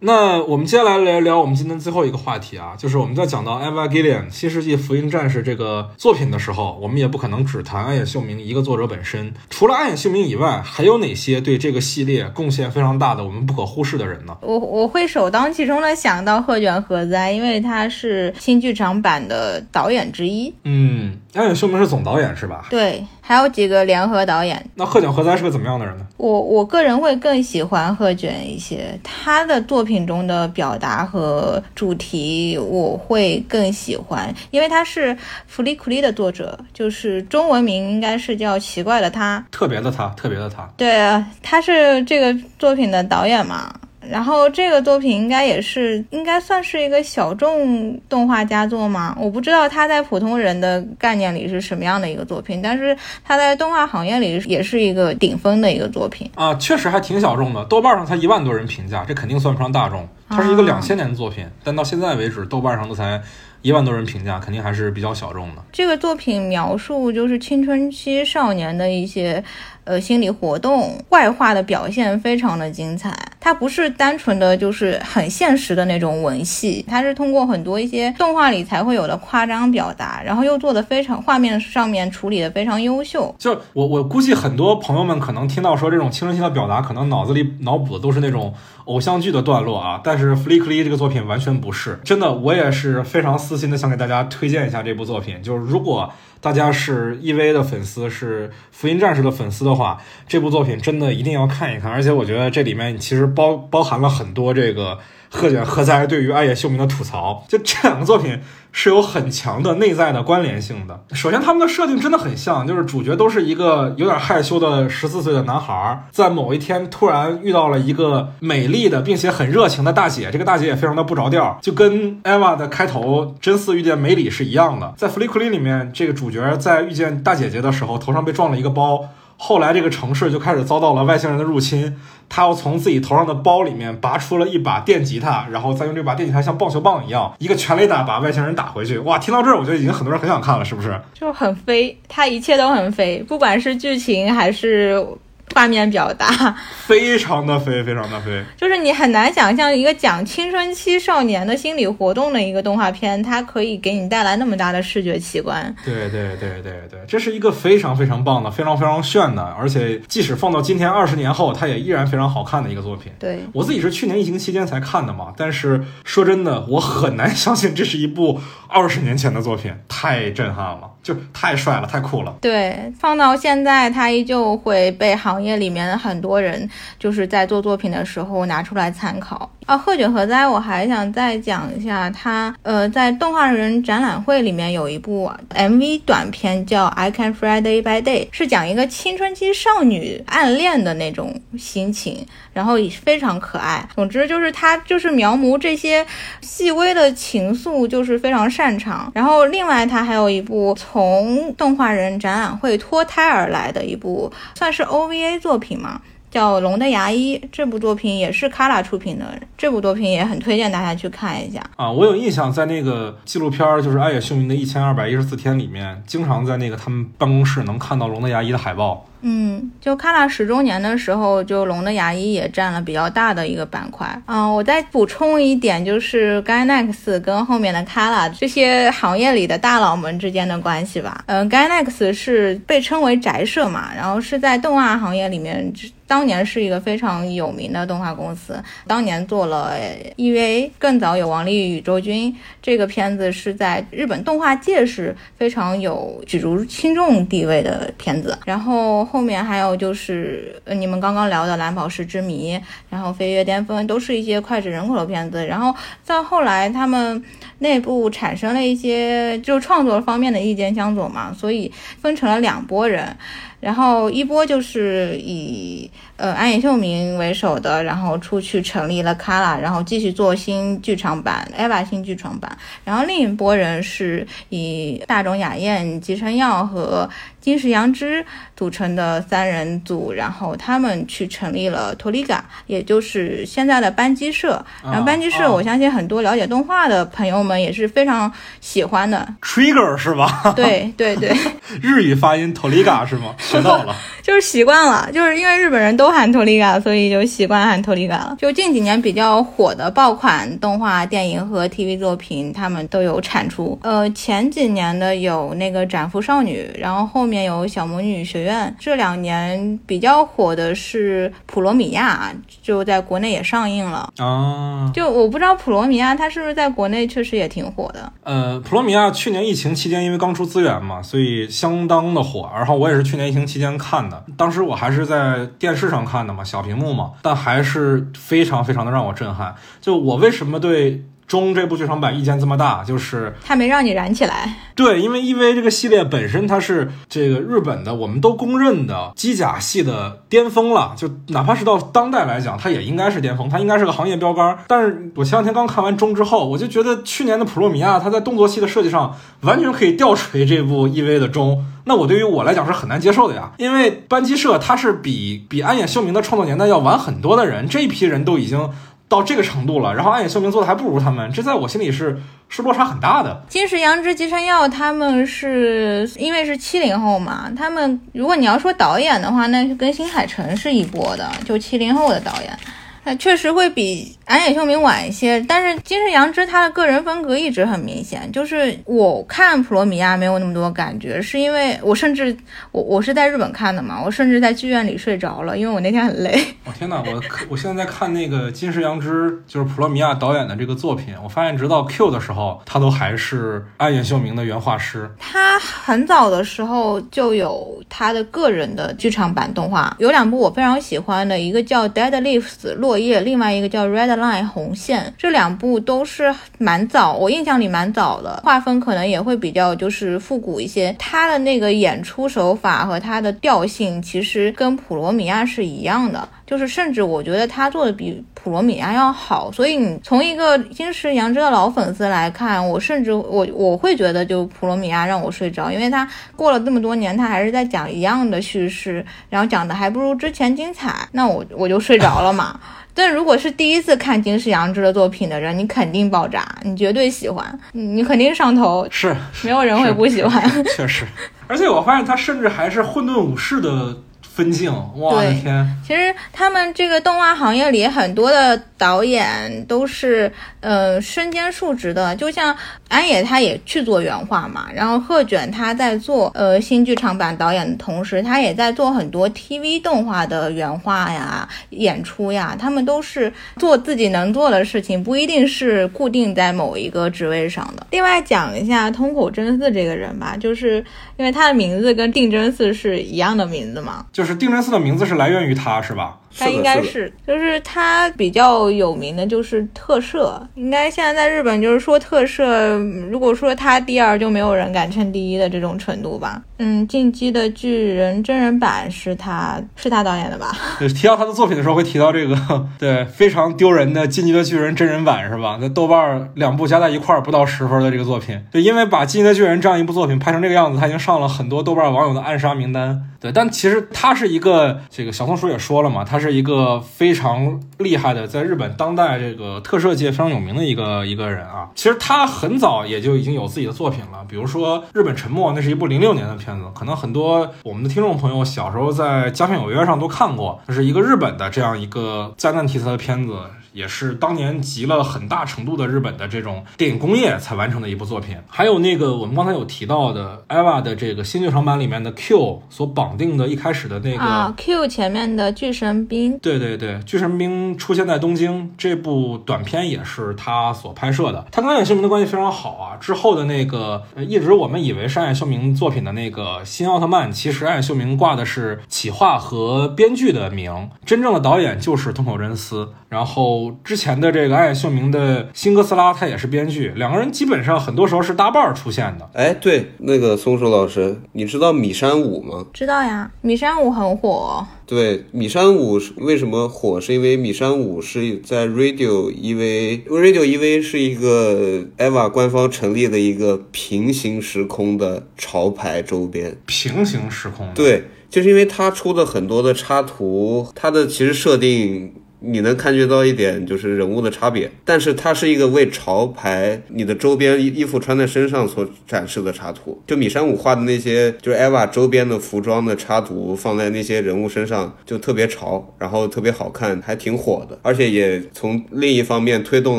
那我们接下来来聊我们今天最后一个话题啊，就是我们在讲到《Eva Gillian 新世纪福音战士》这个作品的时候，我们也不可能只谈暗野秀明一个作者本身。除了暗野秀明以外，还有哪些对这个系列贡献非常大的、我们不可忽视的人呢？我我会首当其冲的想到鹤卷和哉，因为他是新剧场版的导演之一。嗯，暗野秀明是总导演是吧？对，还有几个联合导演。那鹤卷和哉是个怎么样的人呢？我我个人会更喜欢鹤卷一些，他的作品中的表达和主题我会更喜欢，因为他是弗利库利的作者，就是中文名应该是叫奇怪的他。特别的他，特别的他。对，他是这个作品的导演嘛。然后这个作品应该也是应该算是一个小众动画佳作嘛，我不知道它在普通人的概念里是什么样的一个作品，但是它在动画行业里也是一个顶峰的一个作品。啊，确实还挺小众的，豆瓣上才一万多人评价，这肯定算不上大众。它是一个啊两千年的作品，但到现在为止，豆瓣上都才一万多人评价，肯定还是比较小众的。这个作品描述就是青春期少年的一些呃心理活动，外化的表现非常的精彩。它不是单纯的就是很现实的那种文戏，它是通过很多一些动画里才会有的夸张表达，然后又做的非常画面上面处理的非常优秀。就我我估计很多朋友们可能听到说这种青春期的表达，可能脑子里脑补的都是那种偶像剧的段落啊，但是《弗利克利》这个作品完全不是，真的，我也是非常私心的想给大家推荐一下这部作品。就是如果大家是 EV 的粉丝，是福音战士的粉丝的话，这部作品真的一定要看一看。而且我觉得这里面其实包包含了很多这个鹤卷鹤哉对于暗夜秀明的吐槽。就这两个作品是有很强的内在的关联性的。首先，他们的设定真的很像，就是主角都是一个有点害羞的十四岁的男孩，在某一天突然遇到了一个美丽的并且很热情的大姐，这个大姐也非常的不着调，就跟 Eva 的开头真嗣遇见美里是一样的。在《弗利库林》里面，这个主角在遇见大姐姐的时候，头上被撞了一个包。后来这个城市就开始遭到了外星人的入侵，他又从自己头上的包里面拔出了一把电吉他，然后再用这把电吉他像棒球棒一样，一个全垒打把外星人打回去。哇，听到这儿，我觉得已经很多人很想看了，是不是？就很飞，它一切都很飞，不管是剧情还是画面表达，非常的飞，非常的飞。就是你很难想象一个讲青春期少年的心理活动的一个动画片，它可以给你带来那么大的视觉奇观。对对对对对，这是一个非常非常棒的、非常非常炫的，而且即使放到今天二十年后，它也依然非常好看的一个作品。对，我自己是去年疫情期间才看的嘛，但是说真的，我很难相信这是一部二十年前的作品，太震撼了，就太帅了，太酷了。对，放到现在，它依旧会被行业里面很多人就是在做作品的时候拿出来参考。啊，鹤卷和哉，我还想再讲一下，他呃在动画人展览会里面有一部 MV 短片叫《I Can Friday by Day》，是讲一个青春期少女暗恋的那种心情，然后也非常可爱。总之就是它就是描摹这些细微的情愫，就是非常擅长。然后另外它还有一部从动画人展览会脱胎而来的一部，算是 OVA 作品嘛。叫《龙的牙医》这部作品也是卡拉出品的，这部作品也很推荐大家去看一下。啊，我有印象，在那个纪录片，就是爱野秀明的一千二百一十四天里面，经常在那个他们办公室能看到龙的牙医的海报。嗯，就卡拉十周年的时候，就龙的牙医也占了比较大的一个板块。嗯，我再补充一点，就是 Ganex 跟后面的卡拉这些行业里的大佬们之间的关系吧。嗯，Ganex 是被称为宅社嘛，然后是在动画行业里面，当年是一个非常有名的动画公司，当年做了 EVA，更早有《王力宇宙军》这个片子是在日本动画界是非常有举足轻重地位的片子，然后。后面还有就是你们刚刚聊的《蓝宝石之谜》，然后《飞跃巅峰》都是一些脍炙人口的片子。然后再后来，他们内部产生了一些就创作方面的意见相左嘛，所以分成了两拨人。然后一波就是以呃安野秀明为首的，然后出去成立了 Kala，，然后继续做新剧场版《EVA》新剧场版。然后另一波人是以大冢雅彦、吉成耀和金石阳之组成的三人组，然后他们去成立了托利嘎，也就是现在的班机社。然后班机社，哦我相信很多了解动画的朋友们也是非常喜欢的。Trigger 是吧？对对对。[laughs] 日语发音 Toliga 是吗？学到了。[laughs] 就是习惯了，就是因为日本人都喊托利嘎，所以就习惯喊托利嘎了。就近几年比较火的爆款动画、电影和 TV 作品，他们都有产出。呃，前几年的有那个《斩服少女》，然后后面有《小魔女学院》。这两年比较火的是《普罗米亚》，就在国内也上映了。啊，就我不知道普罗米亚它是不是在国内确实也挺火的。呃，普罗米亚去年疫情期间因为刚出资源嘛，所以相当的火。然后我也是去年疫情期间看的，当时我还是在电视上看的嘛，小屏幕嘛，但还是非常非常的让我震撼。就我为什么对中这部剧场版意见这么大，就是他没让你燃起来。对，因为 EVA 这个系列本身它是这个日本的，我们都公认的机甲系的巅峰了。就哪怕是到当代来讲，它也应该是巅峰，它应该是个行业标杆。但是我前两天刚看完中之后，我就觉得去年的普罗米亚，它在动作戏的设计上完全可以吊锤这部 EVA 的中。那我对于我来讲是很难接受的呀，因为班机社他是比比安野秀明的创作年代要晚很多的人，这一批人都已经到这个程度了，然后暗影秀明做的还不如他们，这在我心里是是落差很大的。金石阳之、吉山耀他们是因为是七零后嘛，他们如果你要说导演的话，那是跟新海诚是一波的，就七零后的导演。那确实会比安野秀明晚一些，但是金世阳之他的个人风格一直很明显。就是我看普罗米亚没有那么多感觉，是因为我甚至我我是在日本看的嘛，我甚至在剧院里睡着了，因为我那天很累。我、天哪，我我现在在看那个金世阳之，就是普罗米亚导演的这个作品，我发现直到 Q 的时候，他都还是安野秀明的原画师。他很早的时候就有他的个人的剧场版动画，有两部我非常喜欢的，一个叫《Dead Leaves》落叶，另外一个叫《Red》红线，这两部都是蛮早，我印象里蛮早的，画风可能也会比较就是复古一些。他的那个演出手法和他的调性其实跟普罗米亚是一样的，就是甚至我觉得他做的比普罗米亚要好。所以你从一个金石杨枝的老粉丝来看，我甚至我我会觉得就普罗米亚让我睡着，因为他过了这么多年，他还是在讲一样的叙事，然后讲的还不如之前精彩，那我我就睡着了嘛。但如果是第一次看金世阳之的作品的人，你肯定爆炸，你绝对喜欢，你你肯定上头，是，没有人会不喜欢。[laughs] 确实，而且我发现他甚至还是混沌武士的分镜，我的天！其实他们这个动画行业里很多的导演都是呃身兼数职的，就像安野他也去做原画嘛，然后鹤卷他在做呃新剧场版导演的同时，他也在做很多 TV 动画的原画呀、演出呀，他们都是做自己能做的事情，不一定是固定在某一个职位上的。另外讲一下通口真嗣这个人吧，就是因为他的名字跟定真寺是一样的名字嘛，就是定真寺的名字是来源于他，是吧？他应该是，就是他比较有名的就是特摄，应该现在在日本就是说特摄，嗯如果说他第二，就没有人敢称第一的这种程度吧。嗯，进击的巨人真人版是他是他导演的吧？[laughs] 就是提到他的作品的时候，会提到这个 [laughs] 对非常丢人的《进击的巨人》真人版，是吧？那豆瓣儿两部加在一块儿不到十分的这个作品，对，因为把《进击的巨人》这样一部作品拍成这个样子，他已经上了很多豆瓣网友的暗杀名单。对，但其实他是一个，这个小松鼠也说了嘛，他是一个非常厉害的，在日本当代这个特摄界非常有名的一个一个人啊。其实他很早也就已经有自己的作品了，比如说《日本沉默》，那是一部零六年的片子，可能很多我们的听众朋友小时候在家片有约上都看过，那是一个日本的这样一个灾难题材的片子。也是当年集了很大程度的日本的这种电影工业才完成的一部作品。还有那个我们刚才有提到的 EVA 的这个新剧场版里面的 Q 所绑定的一开始的那个啊，Q 前面的巨神兵，对对对，巨神兵出现在东京这部短片也是他所拍摄的。他跟安野秀明的关系非常好啊。之后的那个，呃，一直我们以为是安野秀明作品的那个新奥特曼，其实安野秀明挂的是企划和编剧的名，真正的导演就是通口真司。然后之前的这个安野秀明的新哥斯拉，他也是编剧，两个人基本上很多时候是搭伴儿出现的。哎，对，那个松鼠老师，你知道米山舞吗？知道呀，米山舞很火，对，米山舞是为什么火？是因为米山舞是在 Radio EV Radio EV 是一个 EVA 官方成立的一个平行时空的潮牌周边。平行时空，对，就是因为它出的很多的插图，它的其实设定。你能感觉到一点就是人物的差别，但是它是一个为潮牌你的周边衣衣服穿在身上所展示的插图。就米山舞画的那些就是 EVA 周边的服装的插图，放在那些人物身上就特别潮，然后特别好看，还挺火的。而且也从另一方面推动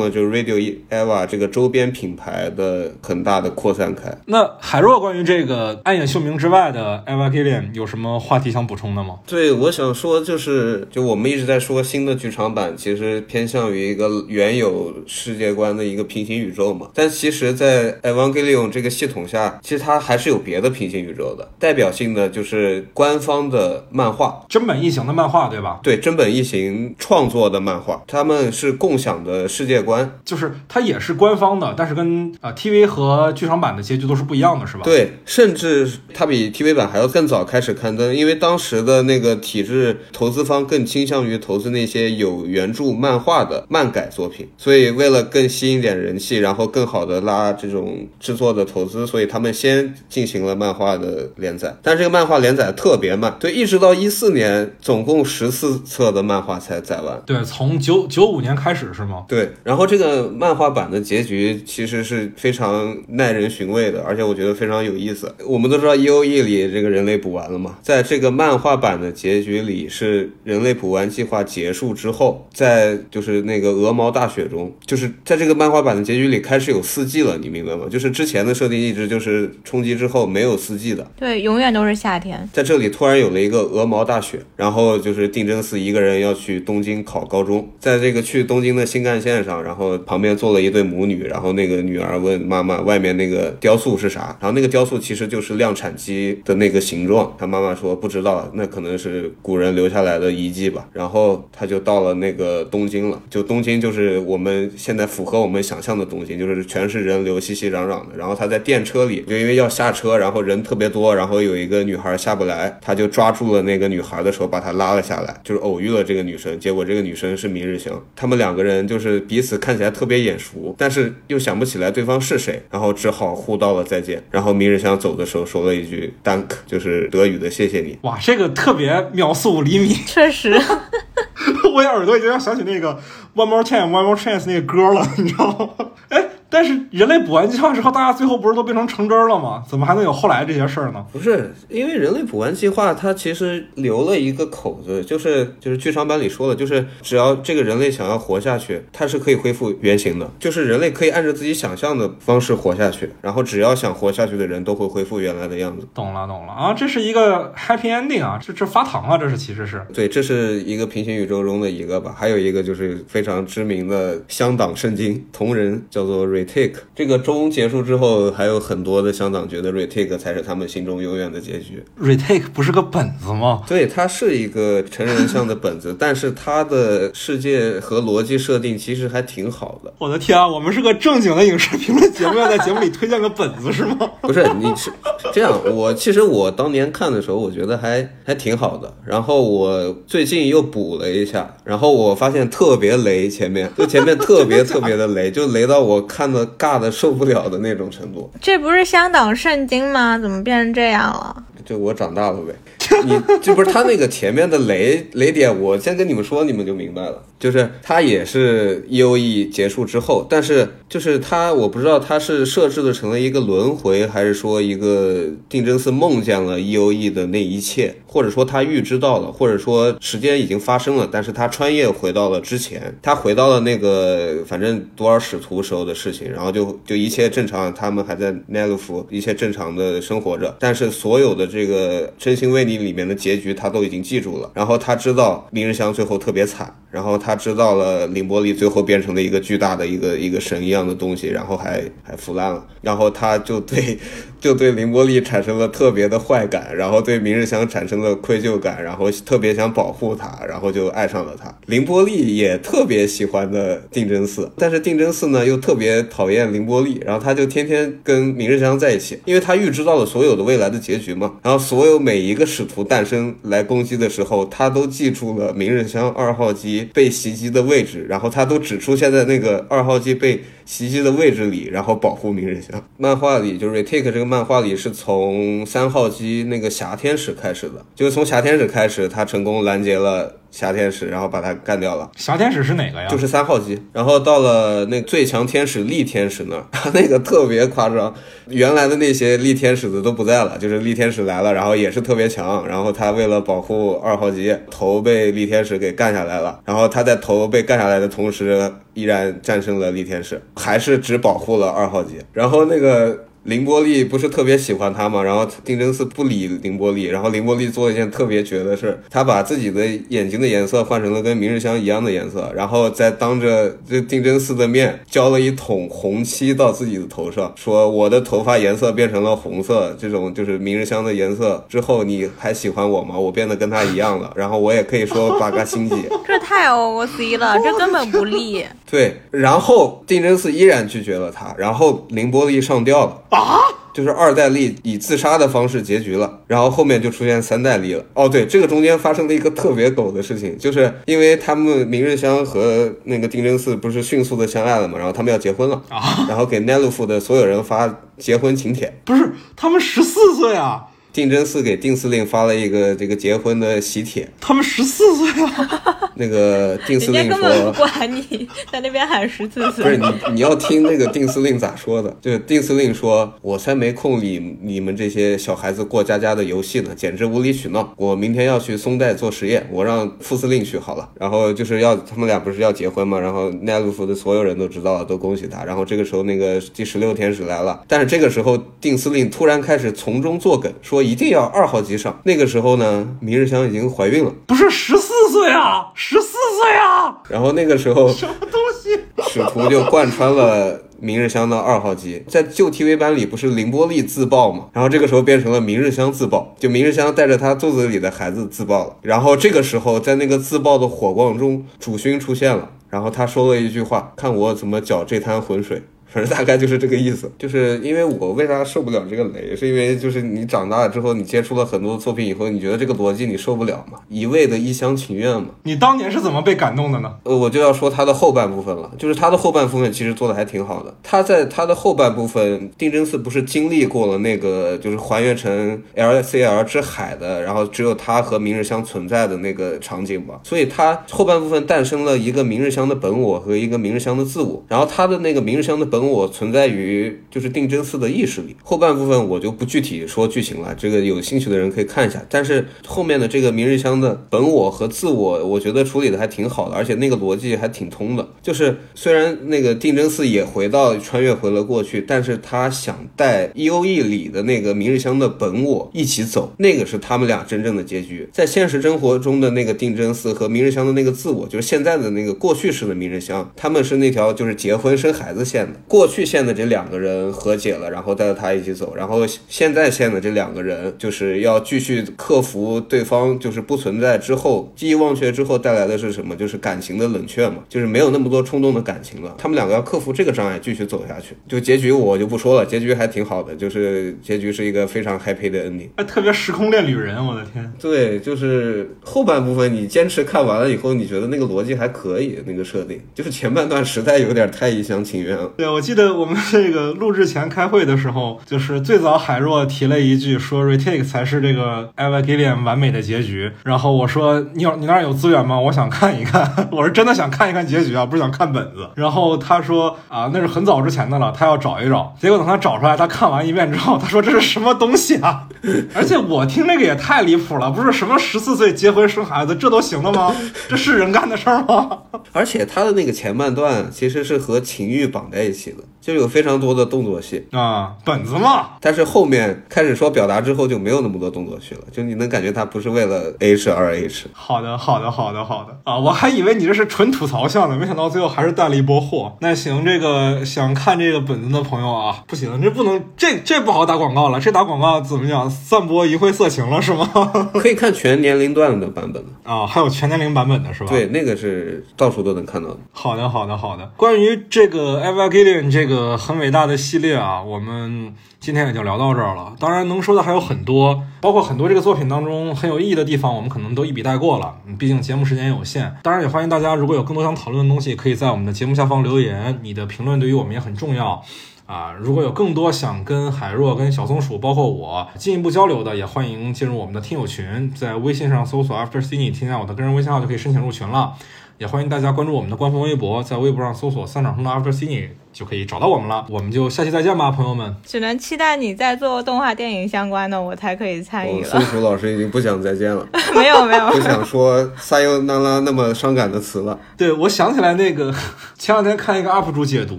了就是 Radio EVA 这个周边品牌的很大的扩散开。那海若关于这个暗野秀明之外的 Evangelion 有什么话题想补充的吗？对，我想说就是，就我们一直在说新的剧剧场版其实偏向于一个原有世界观的一个平行宇宙嘛。但其实，在 Evangelion 这个系统下，其实它还是有别的平行宇宙的。代表性的就是官方的漫画，真本一行的漫画对吧？对真本一行创作的漫画，他们是共享的世界观。就是它也是官方的，但是跟呃 TV 和剧场版的结局都是不一样的，是吧？，对，甚至它比 TV 版还要更早开始刊登，因为当时的那个体制，投资方更倾向于投资那些有原著漫画的漫改作品，所以为了更吸引点人气，然后更好的拉这种制作的投资，所以他们先进行了漫画的连载，但这个漫画连载特别慢，对，一直到一四年，总共十四册的漫画才载完。对，从九九五年开始是吗？对，然后这个漫画版的结局其实是非常耐人寻味的，而且我觉得非常有意思。我们都知道 E O E 里这个人类补完了嘛，在这个漫画版的结局里是人类补完计划结束之后，在就是那个鹅毛大雪中，就是在这个漫画版的结局里开始有四季了，你明白吗？就是之前的设定一直就是冲击之后没有四季的，对，永远都是夏天。在这里突然有了一个鹅毛大雪，然后就是定真寺一个人要去东京考高中，在这个去东京的新干线上，然后旁边坐了一对母女，然后那个女儿问妈妈外面那个雕塑是啥，然后那个雕塑其实就是量产机的那个形状，她妈妈说不知道，那可能是古人留下来的遗迹吧，然后她就到了那个东京了，就东京就是我们现在符合我们想象的东京，就是全是人流熙熙攘攘的，然后他在电车里，就因为要下车，然后人特别多，然后有一个女孩下不来，他就抓住了那个女孩的手，把她拉了下来，就是偶遇了这个女生，结果这个女生是明日香，他们两个人就是彼此看起来特别眼熟，但是又想不起来对方是谁，然后只好互道了再见，然后明日香走的时候说了一句 “dank”，就是德语的谢谢你。哇，这个特别秒速五厘米，确实，[laughs] [laughs] 我耳朵已经要想起那个 One More Time One More Chance 那个歌了，你知道吗？哎，但是人类补完计划之后，大家最后不是都变成橙汁儿了吗？怎么还能有后来这些事儿呢？不是，因为人类补完计划，它其实留了一个口子，就是就是剧场版里说的，就是只要这个人类想要活下去，它是可以恢复原形的，就是人类可以按照自己想象的方式活下去，然后只要想活下去的人都会恢复原来的样子。懂了，懂了啊，这是一个 happy ending 啊，这这发糖啊，这是其实是对，这是一个平行宇宙中的一个吧，还有一个就是非常知名的香党圣经同人，叫做 retake。这个中结束之后，还有很多的香港觉得 retake 才是他们心中永远的结局。retake 不是个本子吗？对，它是一个成人向的本子，但是它的世界和逻辑设定其实还挺好的。我的天啊，我们是个正经的影视评论节目，要在节目里推荐个本子是吗？[laughs] 不是你是这样，我其实我当年看的时候，我觉得还还挺好的。然后我最近又补了一下，然后我发现特别雷，前面就前面特别特别的雷，就雷到我看的尬的受不了的那种程度。这不是香港圣经吗？怎么变成这样了？就我长大了呗。[laughs] 你这不是他那个前面的雷雷点，我先跟你们说，你们就明白了。就是他也是 E O E 结束之后，但是就是他，我不知道他是设置的成了一个轮回，还是说一个定真寺梦见了 E O E 的那一切，或者说他预知到了，或者说时间已经发生了，但是他穿越回到了之前，他回到了那个反正多尔使徒时候的事情，然后就就一切正常，他们还在奈鲁夫一切正常的生活着，但是所有的这个真心为你里面的结局他都已经记住了，然后他知道明日香最后特别惨，然后他知道了凌波丽最后变成了一个巨大的一个一个神一样的东西，然后还还腐烂了，然后他就对 [laughs] 就对凌波丽产生了特别的坏感，然后对明日香产生了愧疚感，然后特别想保护她，然后就爱上了她。凌波丽也特别喜欢的定真寺，但是定真寺呢又特别讨厌凌波丽，然后他就天天跟明日香在一起，因为他预知到了所有的未来的结局嘛。然后所有每一个使徒诞生来攻击的时候，他都记住了明日香二号机被袭击的位置，然后他都只出现在那个二号机被袭击的位置里，然后保护明日香。漫画里就是 retake 这个漫画里是从三号机那个霞天使开始的，就是从霞天使开始，他成功拦截了。侠天使，然后把他干掉了。侠天使是哪个呀？就是三号机，然后到了那最强天使力天使那儿，[laughs] 那个特别夸张。原来的那些力天使的都不在了，就是力天使来了，然后也是特别强。然后他为了保护二号机，头被力天使给干下来了。然后他在头被干下来的同时，依然战胜了力天使，还是只保护了二号机。然后那个。凌波丽不是特别喜欢他嘛，然后定真寺不理凌波丽，然后凌波丽做了一件特别绝的事，他把自己的眼睛的颜色换成了跟明日香一样的颜色，然后再当着这定真寺的面浇了一桶红漆到自己的头上，说我的头发颜色变成了红色，这种就是明日香的颜色之后，你还喜欢我吗？我变得跟他一样了，然后我也可以说八嘎星姐。这太 O C 了，这根本不利。对，然后定真寺依然拒绝了他，然后凌波丽上吊了啊，就是二代丽以自杀的方式结局了，然后后面就出现三代丽了。哦，对，这个中间发生了一个特别狗的事情，就是因为他们明日香和那个定真寺不是迅速的相爱了嘛，然后他们要结婚了啊，然后给奈鲁夫的所有人发结婚请帖，不是他们十四岁啊，定真寺给定司令发了一个这个结婚的喜帖，他们十四岁啊，那个定司令人家根本不说。管你，在那边喊十四不是。你，你要听那个定司令咋说的？就是定司令说：“我才没空理你们这些小孩子过家家的游戏呢，简直无理取闹。我明天要去松代做实验，我让副司令去好了。然后就是要他们俩不是要结婚吗？然后奈鲁夫的所有人都知道了，都恭喜他。然后这个时候那个第十六天使来了，但是这个时候定司令突然开始从中作梗，说一定要二号机上。那个时候呢，明日香已经怀孕了。不是十四岁啊，十四岁啊，然后那个时候什么东西？使徒就贯穿了明日香的二号机，在旧 TV 版里不是凌波丽自爆嘛，然后这个时候变成了明日香自爆，就明日香带着她肚子里的孩子自爆了，然后这个时候在那个自爆的火光中，主勋出现了，然后他说了一句话：“看我怎么搅这滩浑水。”反正 [laughs] 大概就是这个意思，就是因为我为啥受不了这个雷，是因为就是你长大了之后，你接触了很多作品以后，你觉得这个逻辑你受不了嘛，一味的一厢情愿嘛，你当年是怎么被感动的呢？呃，我就要说它的后半部分了，就是它的后半部分其实做的还挺好的。它在它的后半部分，定真寺不是经历过了那个就是还原成 LCL 之海的，然后只有它和明日香存在的那个场景嘛，所以它后半部分诞生了一个明日香的本我和一个明日香的自我，然后它的那个明日香的本我存在于就是定真寺的意识里。后半部分我就不具体说剧情了，这个有兴趣的人可以看一下。但是后面的这个明日香的本我和自我，我觉得处理的还挺好的，而且那个逻辑还挺通的。就是虽然那个定真寺也回到穿越回了过去，但是他想带 E.O.E 里的那个明日香的本我一起走，那个是他们俩真正的结局。在现实生活中的那个定真寺和明日香的那个自我，就是现在的那个过去式的明日香，他们是那条就是结婚生孩子线的。过去线的这两个人和解了，然后带着他一起走，然后现在线的这两个人就是要继续克服对方就是不存在之后，记忆忘却之后带来的是什么？就是感情的冷却嘛，就是没有那么多冲动的感情了。他们两个要克服这个障碍，继续走下去。就结局我就不说了，结局还挺好的，就是结局是一个非常 happy 的 ending。哎，特别时空恋旅人，我的天！对，就是后半部分你坚持看完了以后，你觉得那个逻辑还可以，那个设定，就是前半段实在有点太一厢情愿了。对，我我记得我们这个录制前开会的时候，就是最早海若提了一句说 retake 才是这个 Evangelion 完美的结局。然后我说你有你那儿有资源吗？我想看一看，我是真的想看一看结局啊，不是想看本子。然后他说啊，那是很早之前的了，他要找一找。结果等他找出来，他看完一遍之后，他说这是什么东西啊？[laughs] 而且我听这个也太离谱了，不是什么十四岁结婚生孩子，这都行了吗？这是人干的事儿吗？[laughs] 而且他的那个前半段其实是和情欲绑在一起的，就有非常多的动作戏。啊，本子嘛，但是后面开始说表达之后就没有那么多动作戏了，就你能感觉他不是为了 H 而 H。好的，好的，好的，好的啊！我还以为你这是纯吐槽向的，没想到最后还是带了一波货。那行，这个想看这个本子的朋友啊，不行，这不能，这这不好打广告了，这打广告怎么讲？散播淫秽色情了是吗？[laughs] 可以看全年龄段的版本的，啊，还有全年龄版本的是吧？对，那个是到处都能看到的。好的，好的，好的。关于这个 Evangelion 这个个很伟大的系列啊，我们今天也就聊到这儿了。当然，能说的还有很多，包括很多这个作品当中很有意义的地方，我们可能都一笔带过了。毕竟节目时间有限。当然，也欢迎大家如果有更多想讨论的东西，可以在我们的节目下方留言，你的评论对于我们也很重要。啊，如果有更多想跟海若、跟小松鼠，包括我进一步交流的，也欢迎进入我们的听友群，在微信上搜索 After Cine，添加我的个人微信号就可以申请入群了。也欢迎大家关注我们的官方微博，在微博上搜索“三场通的 After Cine” 就可以找到我们了。我们就下期再见吧，朋友们。只能期待你在做动画电影相关的，我才可以参与了松了。鼠老师已经不想再见了，[laughs] 没有没有，不想说撒尤那拉那么伤感的词了。[laughs] 对，我想起来那个前两天看一个 UP 主解读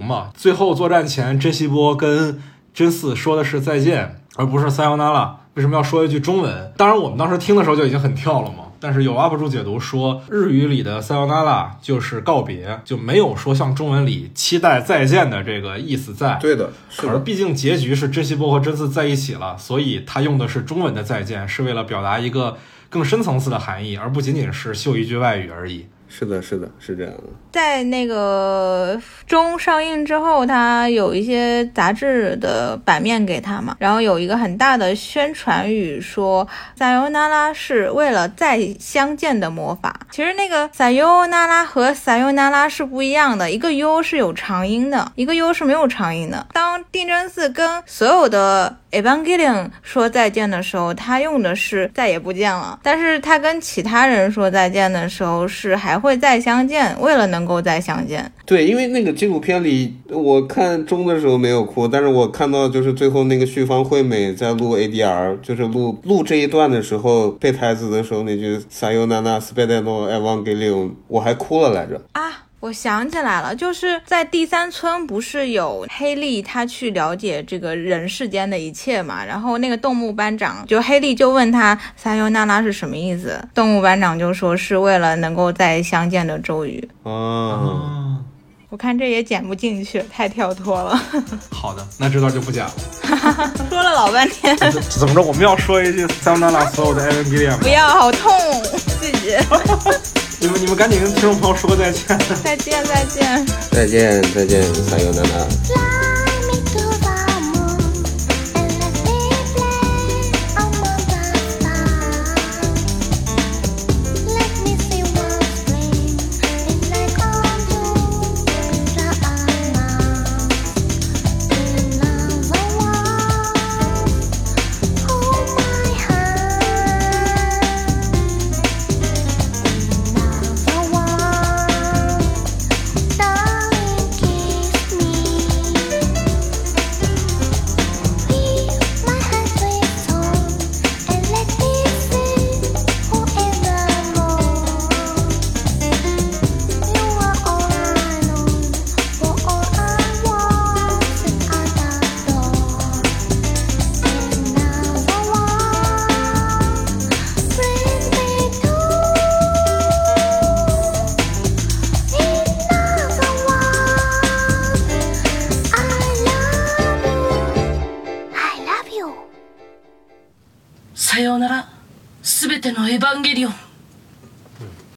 嘛，最后作战前，珍惜波跟真嗣说的是再见，而不是撒由那拉。为什么要说一句中文？当然，我们当时听的时候就已经很跳了嘛。但是有 UP 主解读说，日语里的 “sayonara” 就是告别，就没有说像中文里期待再见的这个意思在。对的，是的，可是毕竟结局是真希波和真嗣在一起了，所以他用的是中文的再见，是为了表达一个更深层次的含义，而不仅仅是秀一句外语而已。是的，是的，是这样的。在那个中上映之后，他有一些杂志的版面给他嘛，然后有一个很大的宣传语说“撒尤那拉”是为了再相见的魔法。其实那个“撒尤那拉”和“撒尤那拉”是不一样的，一个 “u” 是有长音的，一个 “u” 是没有长音的。当定真寺跟所有的 Evangelion 说再见的时候，他用的是再也不见了，但是他跟其他人说再见的时候是还会再相见，为了能够再相见。对，因为那个纪录片里，我看中的时候没有哭，但是我看到就是最后那个旭方惠美在录 ADR，就是录录这一段的时候背台词的时候那句 “Sayonara s p e d e n o Evangelion”，我还哭了来着。啊，我想起来了，就是在第三村不是有黑莉她去了解这个人世间的一切嘛？然后那个动物班长就黑莉就问他“撒尤娜拉”是什么意思？动物班长就说是为了能够再相见的咒语。啊，[laughs] 我看这也剪不进去，太跳脱了。[laughs] 好的，那这段就不剪了。[laughs] 说了老半天，怎么着？我们要说一句桑娜拉所有的 Evangelion 吗？不要，好痛，自己。你们你们赶紧跟听众朋友说个再见。再见，再见。再见，再见，撒由那拉。